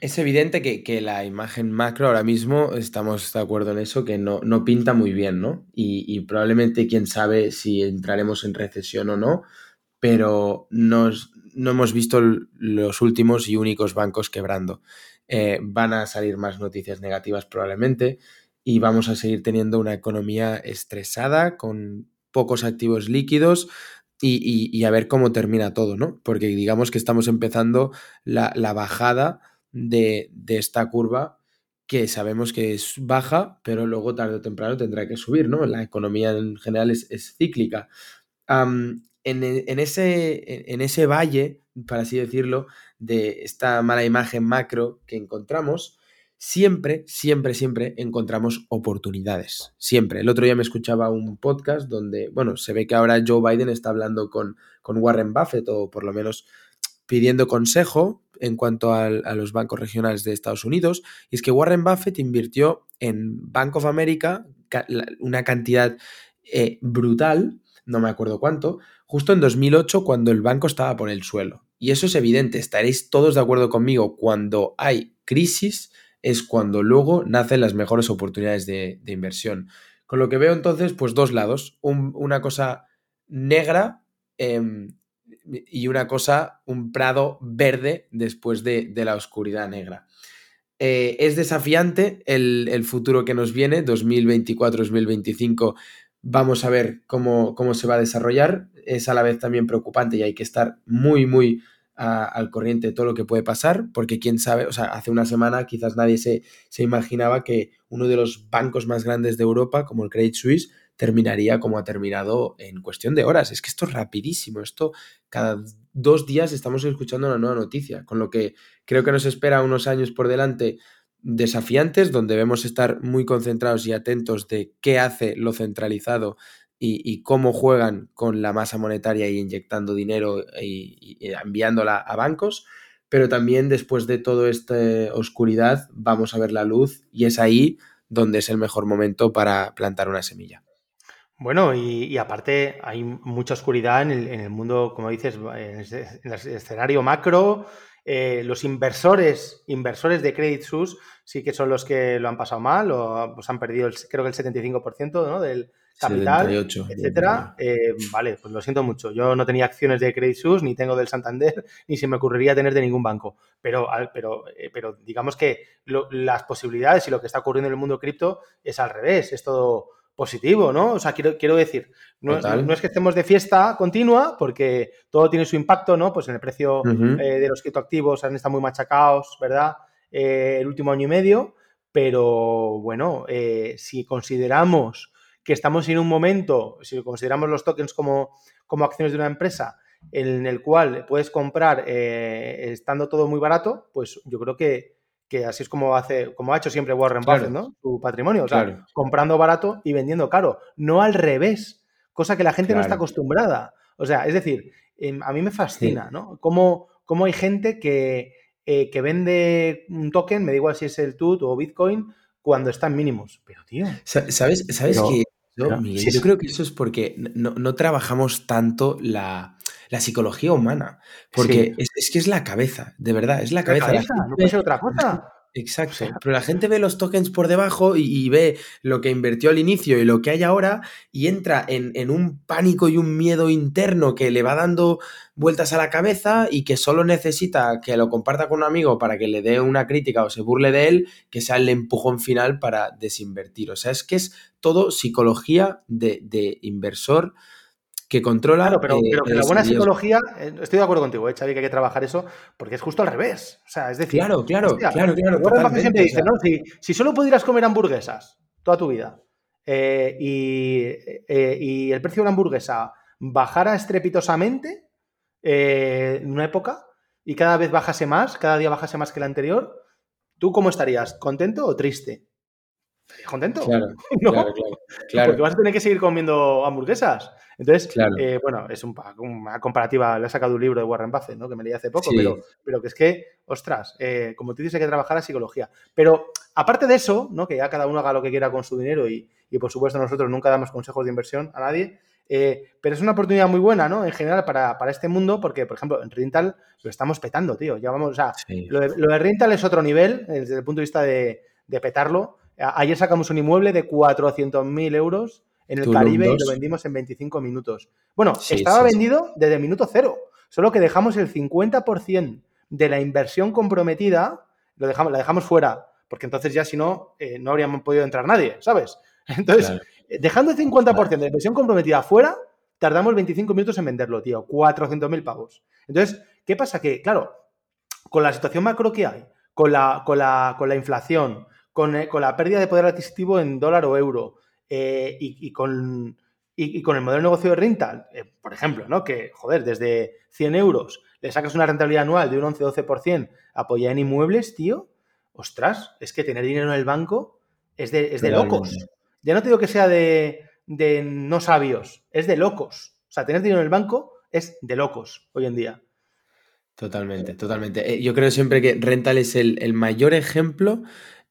Es evidente que, la imagen macro ahora mismo, estamos de acuerdo en eso, que no, no pinta muy bien, ¿no? Y, y, probablemente quién sabe si entraremos en recesión o no, pero no hemos visto los últimos y únicos bancos quebrando. Eh, van a salir más noticias negativas probablemente y vamos a seguir teniendo una economía estresada con pocos activos líquidos y, a ver cómo termina todo, ¿no? Porque digamos que estamos empezando la, bajada de, esta curva que sabemos que es baja, pero luego tarde o temprano tendrá que subir, ¿no? La economía en general es, cíclica. En, ese, en ese valle, para así decirlo, de esta mala imagen macro que encontramos, siempre, siempre, siempre encontramos oportunidades. Siempre. El otro día me escuchaba un podcast donde, bueno, se ve que ahora Joe Biden está hablando con, con Warren Buffett o por lo menos pidiendo consejo en cuanto a, los bancos regionales de Estados Unidos. Y es que Warren Buffett invirtió en Bank of America una cantidad eh, brutal, no me acuerdo cuánto, justo en 2008 cuando el banco estaba por el suelo. Y eso es evidente, estaréis todos de acuerdo conmigo, cuando hay crisis es cuando luego nacen las mejores oportunidades de, inversión. Con lo que veo entonces, pues dos lados, una cosa negra em, y una cosa, un prado verde después de, la oscuridad negra. Eh, es desafiante el, el, futuro que nos viene, 2024-2025 Vamos a ver cómo, cómo, se va a desarrollar. Es a la vez también preocupante y hay que estar muy, muy al corriente de todo lo que puede pasar, porque quién sabe, o sea, hace una semana quizás nadie se, se imaginaba que uno de los bancos más grandes de Europa, como el Credit Suisse, terminaría como ha terminado en cuestión de horas. Es que esto es rapidísimo, esto cada dos días estamos escuchando una nueva noticia, con lo que creo que nos espera unos años por delante desafiantes, donde debemos estar muy concentrados y atentos de qué hace lo centralizado y, cómo juegan con la masa monetaria y inyectando dinero y, enviándola a bancos, pero también después de toda esta oscuridad vamos a ver la luz y es ahí donde es el mejor momento para plantar una semilla. Bueno, y, aparte hay mucha oscuridad en el, mundo, como dices, en el escenario macro, eh, los inversores, inversores de Credit Suisse sí que son los que lo han pasado mal o pues han perdido el, creo que el 75% del capital, 78, etcétera. Eh, vale, pues lo siento mucho. Yo no tenía acciones de Credit Suisse, ni tengo del Santander, ni se me ocurriría tener de ningún banco. Pero, pero, eh, pero digamos que las posibilidades y lo que está ocurriendo en el mundo cripto es al revés. Es todo positivo, ¿no? O sea, quiero, quiero decir, no, es que estemos de fiesta continua, porque todo tiene su impacto, ¿no? Pues en el precio eh, de los criptoactivos han estado muy machacados, ¿verdad? Eh, el último año y medio, pero bueno, eh, si consideramos que estamos en un momento, si consideramos los tokens como, como acciones de una empresa, en el cual puedes comprar estando todo muy barato, pues yo creo que que así es como hace, como ha hecho siempre Warren Buffett, ¿no? Su patrimonio, o sea, comprando barato y vendiendo caro, no al revés, cosa que la gente no está acostumbrada. O sea, es decir, em, a mí me fascina, ¿no? Cómo, cómo, hay gente que, eh, que vende un token, me da igual si es el TUT o Bitcoin, cuando están mínimos. Pero, tío. ¿Sabes, sabes que yo, creo que eso es porque no, trabajamos tanto la, psicología humana. Porque es, que es la cabeza, de verdad, es la cabeza. no puede ser otra cosa. Exacto, pero la gente ve los tokens por debajo y, ve lo que invirtió al inicio y lo que hay ahora y entra en, un pánico y un miedo interno que le va dando vueltas a la cabeza y que solo necesita que lo comparta con un amigo para que le dé una crítica o se burle de él, que sea el empujón final para desinvertir. O sea, es que es todo psicología de, de inversor que controla. Claro, pero, pero que la buena psicología, eh, estoy de acuerdo contigo, eh, Xavi, que hay que trabajar eso, porque es justo al revés. O sea, es decir, Claro, claro, hostia, claro, claro. Si, si solo pudieras comer hamburguesas toda tu vida eh, y, eh, y el precio de una hamburguesa bajara estrepitosamente en una época y cada vez bajase más, cada día bajase más que el anterior, ¿tú cómo estarías? ¿Contento o triste? ¿Contento? Claro, ¿No? claro, claro. Porque vas a tener que seguir comiendo hamburguesas. Entonces, Claro. eh, bueno, es un una comparativa. Le he sacado un libro de Warren Buffett, ¿no? Que me leí hace poco, Sí. pero, pero que es que, ostras, eh, como tú dices, hay que trabajar la psicología. Pero aparte de eso, ¿no? Que ya cada uno haga lo que quiera con su dinero y, y, por supuesto nosotros nunca damos consejos de inversión a nadie. eh, pero es una oportunidad muy buena, ¿no? En general para, para este mundo, porque, por ejemplo, en Rental lo estamos petando, tío. Ya vamos, o sea, Sí. lo de, lo de Rental es otro nivel desde el punto de vista de, de petarlo. Ayer sacamos un inmueble de 400.000 euros en el Caribe y 2. lo vendimos en 25 minutos. Bueno, Sí, estaba sí, sí. vendido desde el minuto cero, solo que dejamos el 50% de la inversión comprometida, lo dejamos, la dejamos fuera, porque entonces ya si no, eh, no habríamos podido entrar nadie, ¿sabes? Entonces, Claro. eh, dejando el 50% de la inversión comprometida fuera, tardamos 25 minutos en venderlo, tío, 400.000 pavos. Entonces, ¿qué pasa? Que, claro, con la situación macro que hay, con la, con la, con la inflación, con, eh, con la pérdida de poder adquisitivo en dólar o euro eh, y, y con, y, y con el modelo de negocio de rental, eh, por ejemplo, ¿no? que, joder, desde 100 euros le sacas una rentabilidad anual de un 11-12% apoyada en inmuebles, tío, ostras, es que tener dinero en el banco es de, es de locos. Ya no te digo que sea de, de no sabios, es de locos. O sea, tener dinero en el banco es de locos hoy en día. Totalmente, totalmente. Yo creo siempre que Rental es el, el mayor ejemplo,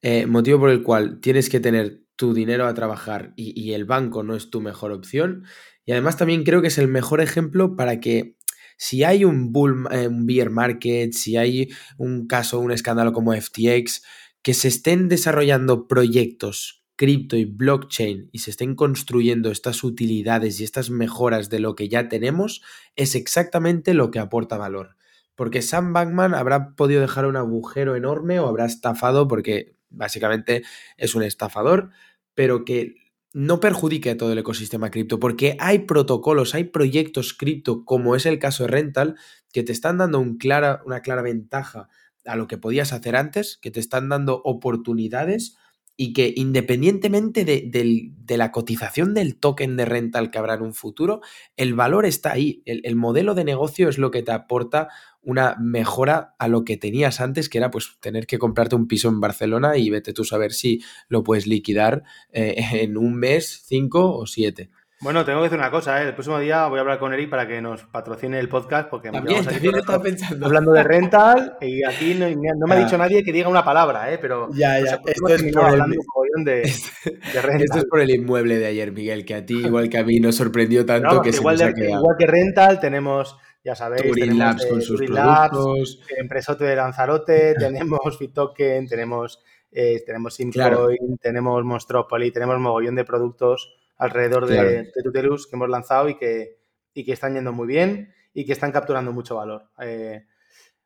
eh, motivo por el cual tienes que tener tu dinero a trabajar y, y el banco no es tu mejor opción. Y además también creo que es el mejor ejemplo para que si hay un bull, eh, un bear market, si hay un caso, un escándalo como FTX, que se estén desarrollando proyectos cripto y blockchain y se estén construyendo estas utilidades y estas mejoras de lo que ya tenemos, es exactamente lo que aporta valor. Porque Sam Bankman habrá podido dejar un agujero enorme o habrá estafado porque básicamente es un estafador, pero que no perjudique a todo el ecosistema cripto, porque hay protocolos, hay proyectos cripto, como es el caso de Rental, que te están dando clara, una clara ventaja a lo que podías hacer antes, que te están dando oportunidades y que independientemente de, de la cotización del token de rental que habrá en un futuro, el valor está ahí. El, el modelo de negocio es lo que te aporta una mejora a lo que tenías antes, que era pues tener que comprarte un piso en Barcelona y vete tú a saber si lo puedes liquidar eh, en un mes, cinco o siete. Bueno, tengo que decir una cosa, ¿eh? el próximo día voy a hablar con Eric para que nos patrocine el podcast porque También, también estaba pensando. hablando de rental y aquí no, no me ha dicho nadie que diga una palabra, ¿eh? pero Ya, ya, hemos esto es terminado por el- hablando un mogollón de, de rental. Esto es por el inmueble de ayer, Miguel, que a ti, igual que a mí, nos sorprendió tanto que se igual, nos ha de- quedado. igual que rental tenemos, ya sabéis, Turing tenemos Labs eh, con sus Turing Labs, productos. Empresote de Lanzarote, tenemos Fitoken, tenemos, eh, tenemos Simcoin, Claro. tenemos Monstropoly, tenemos mogollón de productos alrededor de, de Tutelus que hemos lanzado y que, y que están yendo muy bien y que están capturando mucho valor. Eh,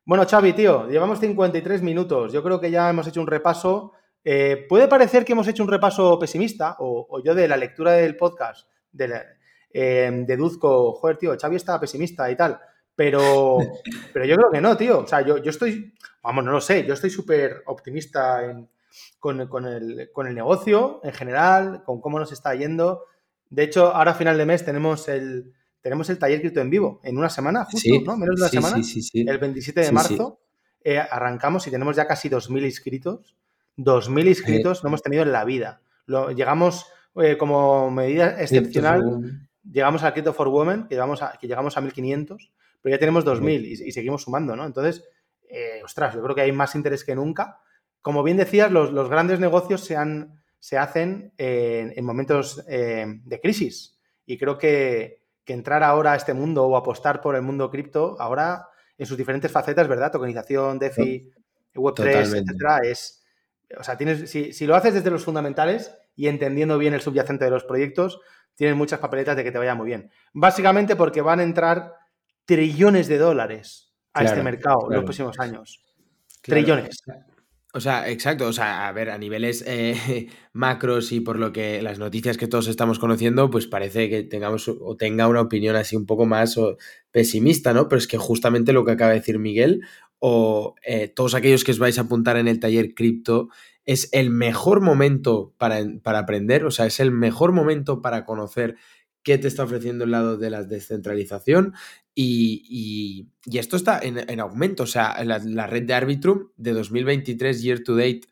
bueno, Xavi, tío, llevamos 53 minutos. Yo creo que ya hemos hecho un repaso. Eh, puede parecer que hemos hecho un repaso pesimista, o, o yo de la lectura del podcast de la- eh, deduzco, joder, tío, Xavi está pesimista y tal. Pero, pero yo creo que no, tío. O sea, yo, yo estoy, vamos, no lo sé, yo estoy súper optimista en- con, con el, con el negocio en general, con cómo nos está yendo. De hecho, ahora a final de mes tenemos el, tenemos el taller cripto en vivo, en una semana, justo, Sí, ¿no? Menos de una sí, semana sí, sí, sí. el 27 de Sí, sí. marzo eh, arrancamos y tenemos ya casi 2.000 inscritos. 2.000 inscritos no hemos tenido en la vida. Lo, llegamos eh, como medida excepcional, llegamos al Crypto for Women, que, llegamos a, que llegamos a 1.500, pero ya tenemos 2.000 y, y seguimos sumando, ¿no? Entonces, eh, ostras, yo creo que hay más interés que nunca. Como bien decías, los, los grandes negocios se, han, se hacen en, en momentos eh, de crisis y creo que, que entrar ahora a este mundo o apostar por el mundo cripto ahora en sus diferentes facetas, ¿verdad? Tokenización, DeFi, Web3, Totalmente. etcétera, es. O sea, tienes, si, si, lo haces desde los fundamentales y entendiendo bien el subyacente de los proyectos, tienes muchas papeletas de que te vaya muy bien. Básicamente porque van a entrar trillones de dólares a Claro, este mercado en los próximos años. Claro. Trillones. O sea, exacto. O sea, a ver, a niveles eh, macros y por lo que las noticias que todos estamos conociendo, pues parece que tengamos o tenga una opinión así un poco más pesimista, ¿no? Pero es que justamente lo que acaba de decir Miguel, o eh, todos aquellos que os vais a apuntar en el taller cripto, es el mejor momento para, para aprender, o sea, es el mejor momento para conocer qué te está ofreciendo el lado de la descentralización y, esto está en, aumento. O sea, la, red de Arbitrum de 2023 year to date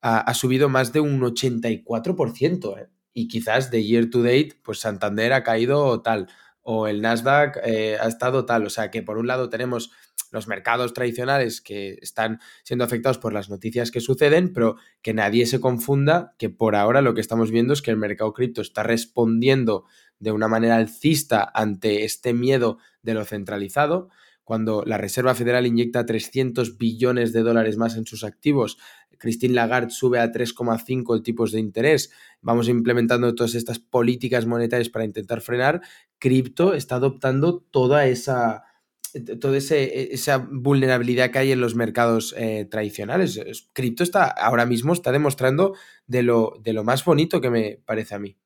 ha, subido más de un 84%. ¿eh? Y quizás de year to date, pues Santander ha caído tal o el Nasdaq eh, ha estado tal. O sea que por un lado tenemos los mercados tradicionales que están siendo afectados por las noticias que suceden, pero que nadie se confunda que por ahora lo que estamos viendo es que el mercado cripto está respondiendo de una manera alcista ante este miedo de lo centralizado. Cuando la Reserva Federal inyecta 300 billones de dólares más en sus activos, Christine Lagarde sube a 3,5 el tipos de interés, vamos implementando todas estas políticas monetarias para intentar frenar, cripto está adoptando toda esa, toda esa vulnerabilidad que hay en los mercados eh, tradicionales. Cripto está ahora mismo está demostrando de lo, de lo más bonito que me parece a mí.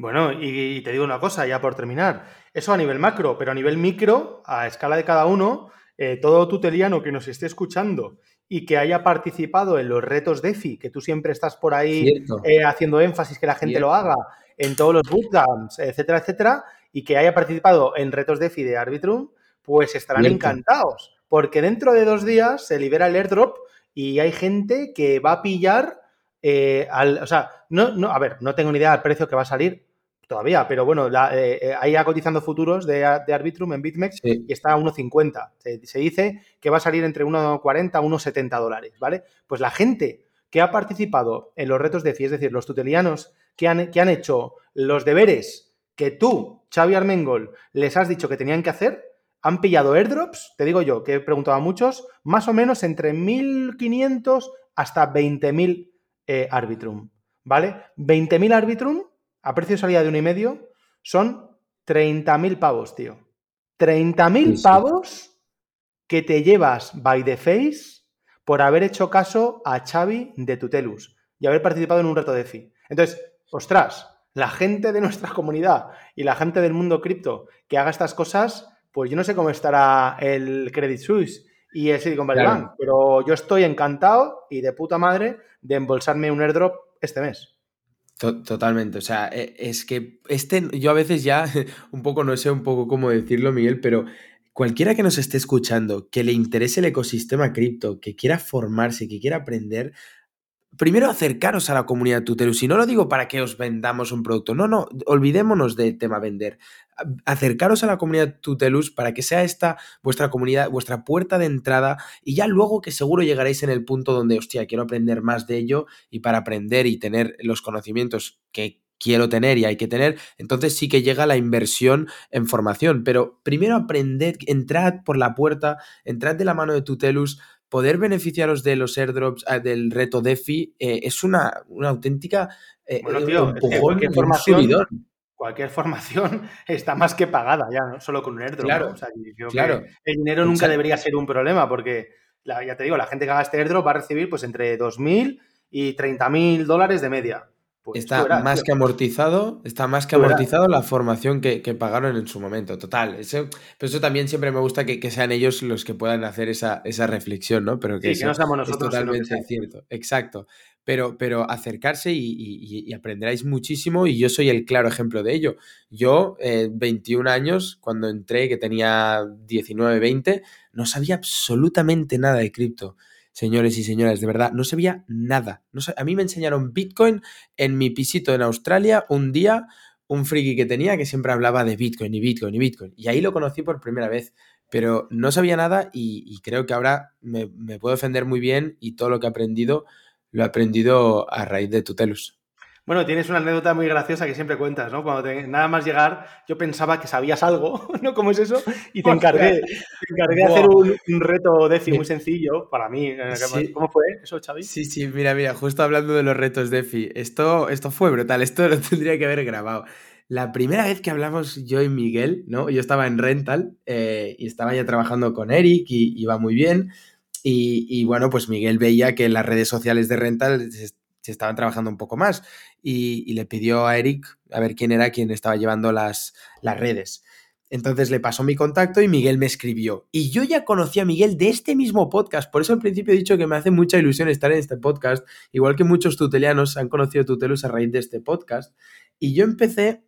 Bueno, y, te digo una cosa, ya por terminar, eso a nivel macro, pero a nivel micro, a escala de cada uno, eh, todo tuteliano que nos esté escuchando y que haya participado en los retos DeFi, que tú siempre estás por ahí eh, haciendo énfasis que la gente lo haga, en todos los bootcamps, etcétera, etcétera, y que haya participado en retos DeFi de Arbitrum, pues estarán encantados, porque dentro de dos días se libera el airdrop y hay gente que va a pillar eh, al, o sea, no, no, a ver, no tengo ni idea del precio que va a salir, todavía, pero bueno, eh, eh, ahí ha cotizando futuros de, de, Arbitrum en BitMEX y está a 1,50. Se, dice que va a salir entre 1,40 y 1,70 dólares, ¿vale? Pues la gente que ha participado en los retos de FI, es decir, los tutelianos que han, que han hecho los deberes que tú, Xavi Armengol, les has dicho que tenían que hacer, han pillado airdrops, te digo yo, que he preguntado a muchos, más o menos entre 1.500 hasta 20.000 eh, Arbitrum, ¿vale? 20.000 Arbitrum a precio de salida de un y medio, son 30.000 pavos, tío. 30.000 pavos que te llevas by the face por haber hecho caso a Xavi de Tutelus y haber participado en un reto de FI. Entonces, ostras, la gente de nuestra comunidad y la gente del mundo cripto que haga estas cosas, pues yo no sé cómo estará el Credit Suisse y el Silicon Valley Bank, pero yo estoy encantado y de puta madre de embolsarme un airdrop este mes. Totalmente, o sea, e, es que este, yo a veces ya un poco no sé un poco cómo decirlo, Miguel, pero cualquiera que nos esté escuchando, que le interese el ecosistema cripto, que quiera formarse, que quiera aprender, primero acercaros a la comunidad Tutelus. Y no lo digo para que os vendamos un producto. No, no, olvidémonos del tema vender. Acercaros a la comunidad Tutelus para que sea esta vuestra comunidad, vuestra puerta de entrada. Y ya luego que seguro llegaréis en el punto donde, hostia, quiero aprender más de ello. Y para aprender y tener los conocimientos que quiero tener y hay que tener, entonces sí que llega la inversión en formación. Pero primero aprended, entrad por la puerta, entrad de la mano de Tutelus, poder beneficiaros de los airdrops, ah, del reto DeFi, eh, es una, una auténtica eh, bueno, tío, cualquier, formación, cualquier formación está más que pagada ya, no solo con un airdrop. Claro, claro. el dinero nunca debería ser un problema porque, ya te digo, la gente que haga este airdrop va a recibir pues entre 2.000 y 30.000 dólares de media. Pues está más que amortizado, está más que amortizado la formación que, pagaron en su momento, total. Eso, pero eso también siempre me gusta que, sean ellos los que puedan hacer esa, esa reflexión, ¿no? Pero que, sí, no nosotros, es totalmente cierto. Exacto. Pero, pero acercarse y, aprenderáis muchísimo y yo soy el claro ejemplo de ello. Yo, 21 eh, años, cuando entré, que tenía 19, 20, no sabía absolutamente nada de cripto señores y señoras, de verdad, no sabía nada. A mí me enseñaron Bitcoin en mi pisito en Australia un día, un friki que tenía que siempre hablaba de Bitcoin y Bitcoin y Bitcoin. Y ahí lo conocí por primera vez, pero no sabía nada y, creo que ahora me, me, puedo defender muy bien y todo lo que he aprendido lo he aprendido a raíz de Tutelus. Bueno, tienes una anécdota muy graciosa que siempre cuentas, ¿no? Cuando nada más llegar, yo pensaba que sabías algo, ¿no? ¿Cómo es eso? Y te encargué, te encargué de hacer un, reto DeFi muy sencillo para mí. ¿Cómo fue eso, Xavi? Sí, sí, mira, mira, justo hablando de los retos DeFi, esto, esto fue brutal, esto lo tendría que haber grabado. La primera vez que hablamos yo y Miguel, ¿no? Yo estaba en Rental eh, y estaba ya trabajando con Eric y iba muy bien. y, bueno, pues Miguel veía que las redes sociales de Rental se, estaban trabajando un poco más y, le pidió a Eric a ver quién era quien estaba llevando las, las redes. Entonces le pasó mi contacto y Miguel me escribió. Y yo ya conocí a Miguel de este mismo podcast, por eso al principio he dicho que me hace mucha ilusión estar en este podcast, igual que muchos tutelianos han conocido Tutelus a raíz de este podcast. Y yo empecé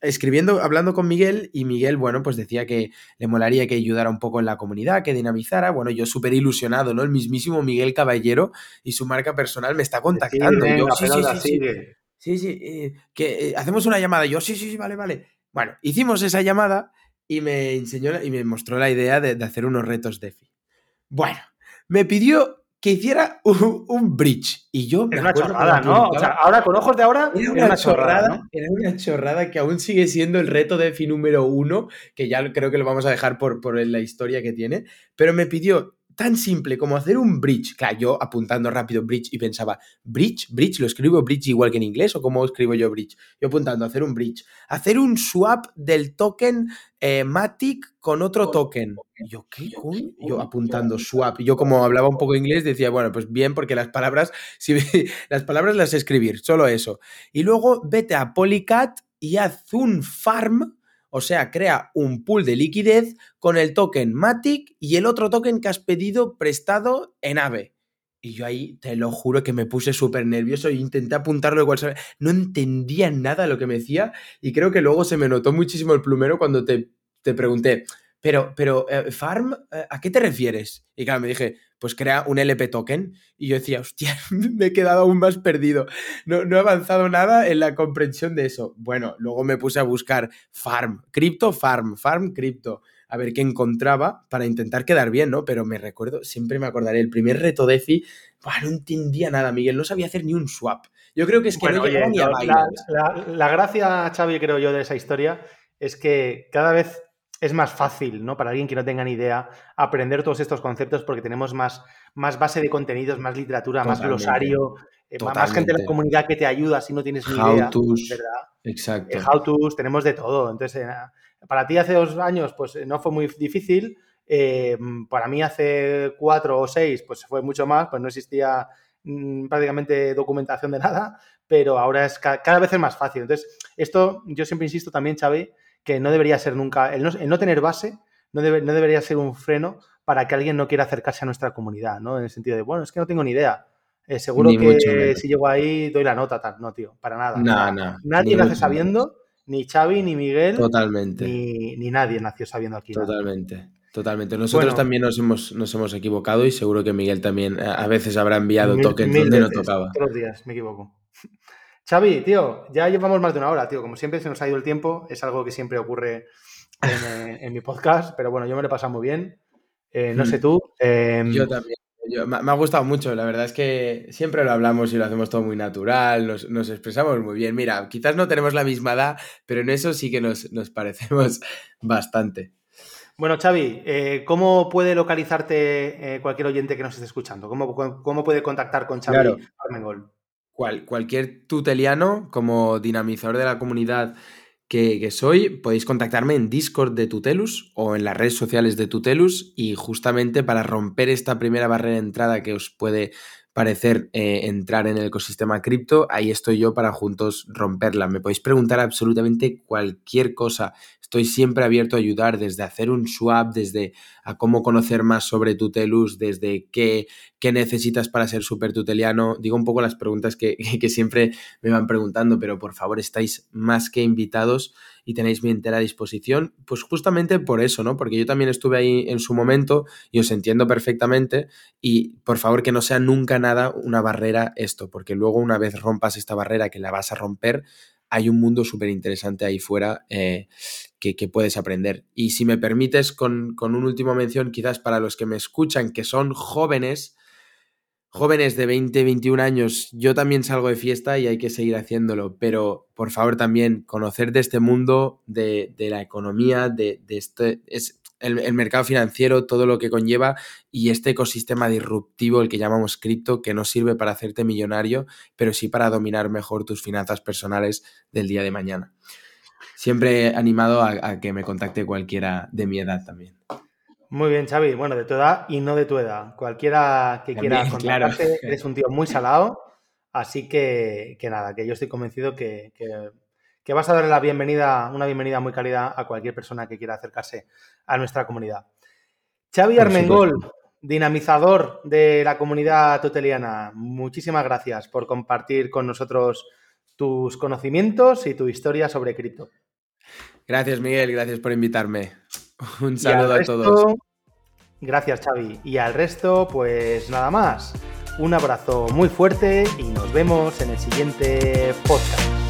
escribiendo, hablando con Miguel y Miguel, bueno, pues decía que le molaría que ayudara un poco en la comunidad, que dinamizara. Bueno, yo súper ilusionado, ¿no? El mismísimo Miguel Caballero y su marca personal me está contactando. sí, sí, sí, sí, sí, eh, que eh, hacemos una llamada. Yo, sí, sí, sí, vale, vale. Bueno, hicimos esa llamada y me enseñó y me mostró la idea de, hacer unos retos DeFi. Bueno, me pidió que hiciera un, bridge. Y yo. Es una chorrada, ¿no? O sea, ahora con ojos de ahora. Era una, chorrada. Era una chorrada que aún sigue siendo el reto DeFi número uno, que ya creo que lo vamos a dejar por, por la historia que tiene. Pero me pidió tan simple como hacer un bridge. Claro, yo apuntando rápido bridge y pensaba, bridge, bridge, lo escribo bridge igual que en inglés o cómo escribo yo bridge. Yo apuntando, hacer un bridge. Hacer un swap del token eh, Matic con otro token. yo, ¿qué Yo apuntando swap. Yo como hablaba un poco inglés decía, bueno, pues bien, porque las palabras, si, las palabras las escribir, solo eso. Y luego vete a Polycat y haz un farm o sea, crea un pool de liquidez con el token Matic y el otro token que has pedido prestado en AVE. Y yo ahí te lo juro que me puse súper nervioso e intenté apuntarlo igual. No entendía nada lo que me decía y creo que luego se me notó muchísimo el plumero cuando te, te pregunté, pero, pero, eh, Farm, eh, ¿a qué te refieres? Y claro, me dije, pues crea un LP token. Y yo decía, hostia, me he quedado aún más perdido. No, no he avanzado nada en la comprensión de eso. Bueno, luego me puse a buscar farm, cripto, farm, farm, cripto. A ver qué encontraba para intentar quedar bien, ¿no? Pero me recuerdo, siempre me acordaré, el primer reto de EFI, no entendía nada, Miguel, no sabía hacer ni un swap. Yo creo que es que no llegaba ni a la, la gracia, Xavi, creo yo, de esa historia es que cada vez es más fácil, ¿no? Para alguien que no tenga ni idea, aprender todos estos conceptos porque tenemos más, más base de contenidos, más literatura, más glosario, eh, más gente en la comunidad que te ayuda si no tienes ni idea, ¿verdad? Exacto. Eh, how to's, tenemos de todo. Entonces, eh, para ti hace dos años, pues no fue muy difícil. para mí hace cuatro o seis, pues fue mucho más, pues no existía mm, prácticamente documentación de nada, pero ahora es cada vez es más fácil. Entonces, esto yo siempre insisto también, Xavi, que no debería ser nunca, el no, tener base no, no, debería ser un freno para que alguien no quiera acercarse a nuestra comunidad, ¿no? En el sentido de, bueno, es que no tengo ni idea. Eh, seguro que si llego ahí doy la nota, tal. No, tío, para nada. nadie nace sabiendo, ni Xavi, ni Miguel. Totalmente. Ni, nadie nació sabiendo aquí. Totalmente. Totalmente. Nosotros también nos hemos, nos hemos equivocado y seguro que Miguel también a veces habrá enviado tokens donde no tocaba. Todos los días, me equivoco. Xavi, tío, ya llevamos más de una hora, tío. Como siempre se nos ha ido el tiempo, es algo que siempre ocurre en, eh, mi podcast, pero bueno, yo me lo he pasado muy bien. Eh, no sé mm. tú. Em, yo también. me, ha gustado mucho, la verdad es que siempre lo hablamos y lo hacemos todo muy natural, nos, expresamos muy bien. Mira, quizás no tenemos la misma edad, pero en eso sí que nos, parecemos bastante. Bueno, Xavi, eh, ¿cómo puede localizarte cualquier oyente que nos esté escuchando? ¿Cómo, cómo puede contactar con Xavi Armengol? Cualquier tuteliano, como dinamizador de la comunidad que, soy, podéis contactarme en Discord de Tutelus o en las redes sociales de Tutelus y justamente para romper esta primera barrera de entrada que os puede parecer eh, entrar en el ecosistema cripto, ahí estoy yo para juntos romperla. Me podéis preguntar absolutamente cualquier cosa. Estoy siempre abierto a ayudar desde hacer un swap, desde a cómo conocer más sobre Tutelus, desde qué, qué necesitas para ser súper tuteliano. Digo un poco las preguntas que, que siempre me van preguntando, pero por favor estáis más que invitados y tenéis mi entera disposición, pues justamente por eso, ¿no? Porque yo también estuve ahí en su momento y os entiendo perfectamente y por favor que no sea nunca nada una barrera esto, porque luego una vez rompas esta barrera que la vas a romper, hay un mundo súper interesante ahí fuera eh, que, puedes aprender. Y si me permites, con, con una última mención, quizás para los que me escuchan, que son jóvenes, jóvenes de 20, 21 años, yo también salgo de fiesta y hay que seguir haciéndolo, pero por favor también conocer de este mundo, de, la economía, de, este, es el, mercado financiero, todo lo que conlleva y este ecosistema disruptivo, el que llamamos cripto, que no sirve para hacerte millonario, pero sí para dominar mejor tus finanzas personales del día de mañana. Siempre animado a que me contacte cualquiera de mi edad también. Muy bien, Xavi. Bueno, de tu edad y no de tu edad. Cualquiera que quiera contactarte, eres un tío muy salado. Así que, nada, que yo estoy convencido que, que, vas a darle la bienvenida, una bienvenida muy cálida a cualquier persona que quiera acercarse a nuestra comunidad. Xavi Armengol, dinamizador de la comunidad tuteliana, muchísimas gracias por compartir con nosotros tus conocimientos y tu historia sobre cripto. Gracias, Miguel, gracias por invitarme. Un saludo a todos. Gracias, Xavi. Y al resto, pues nada más. Un abrazo muy fuerte y nos vemos en el siguiente podcast.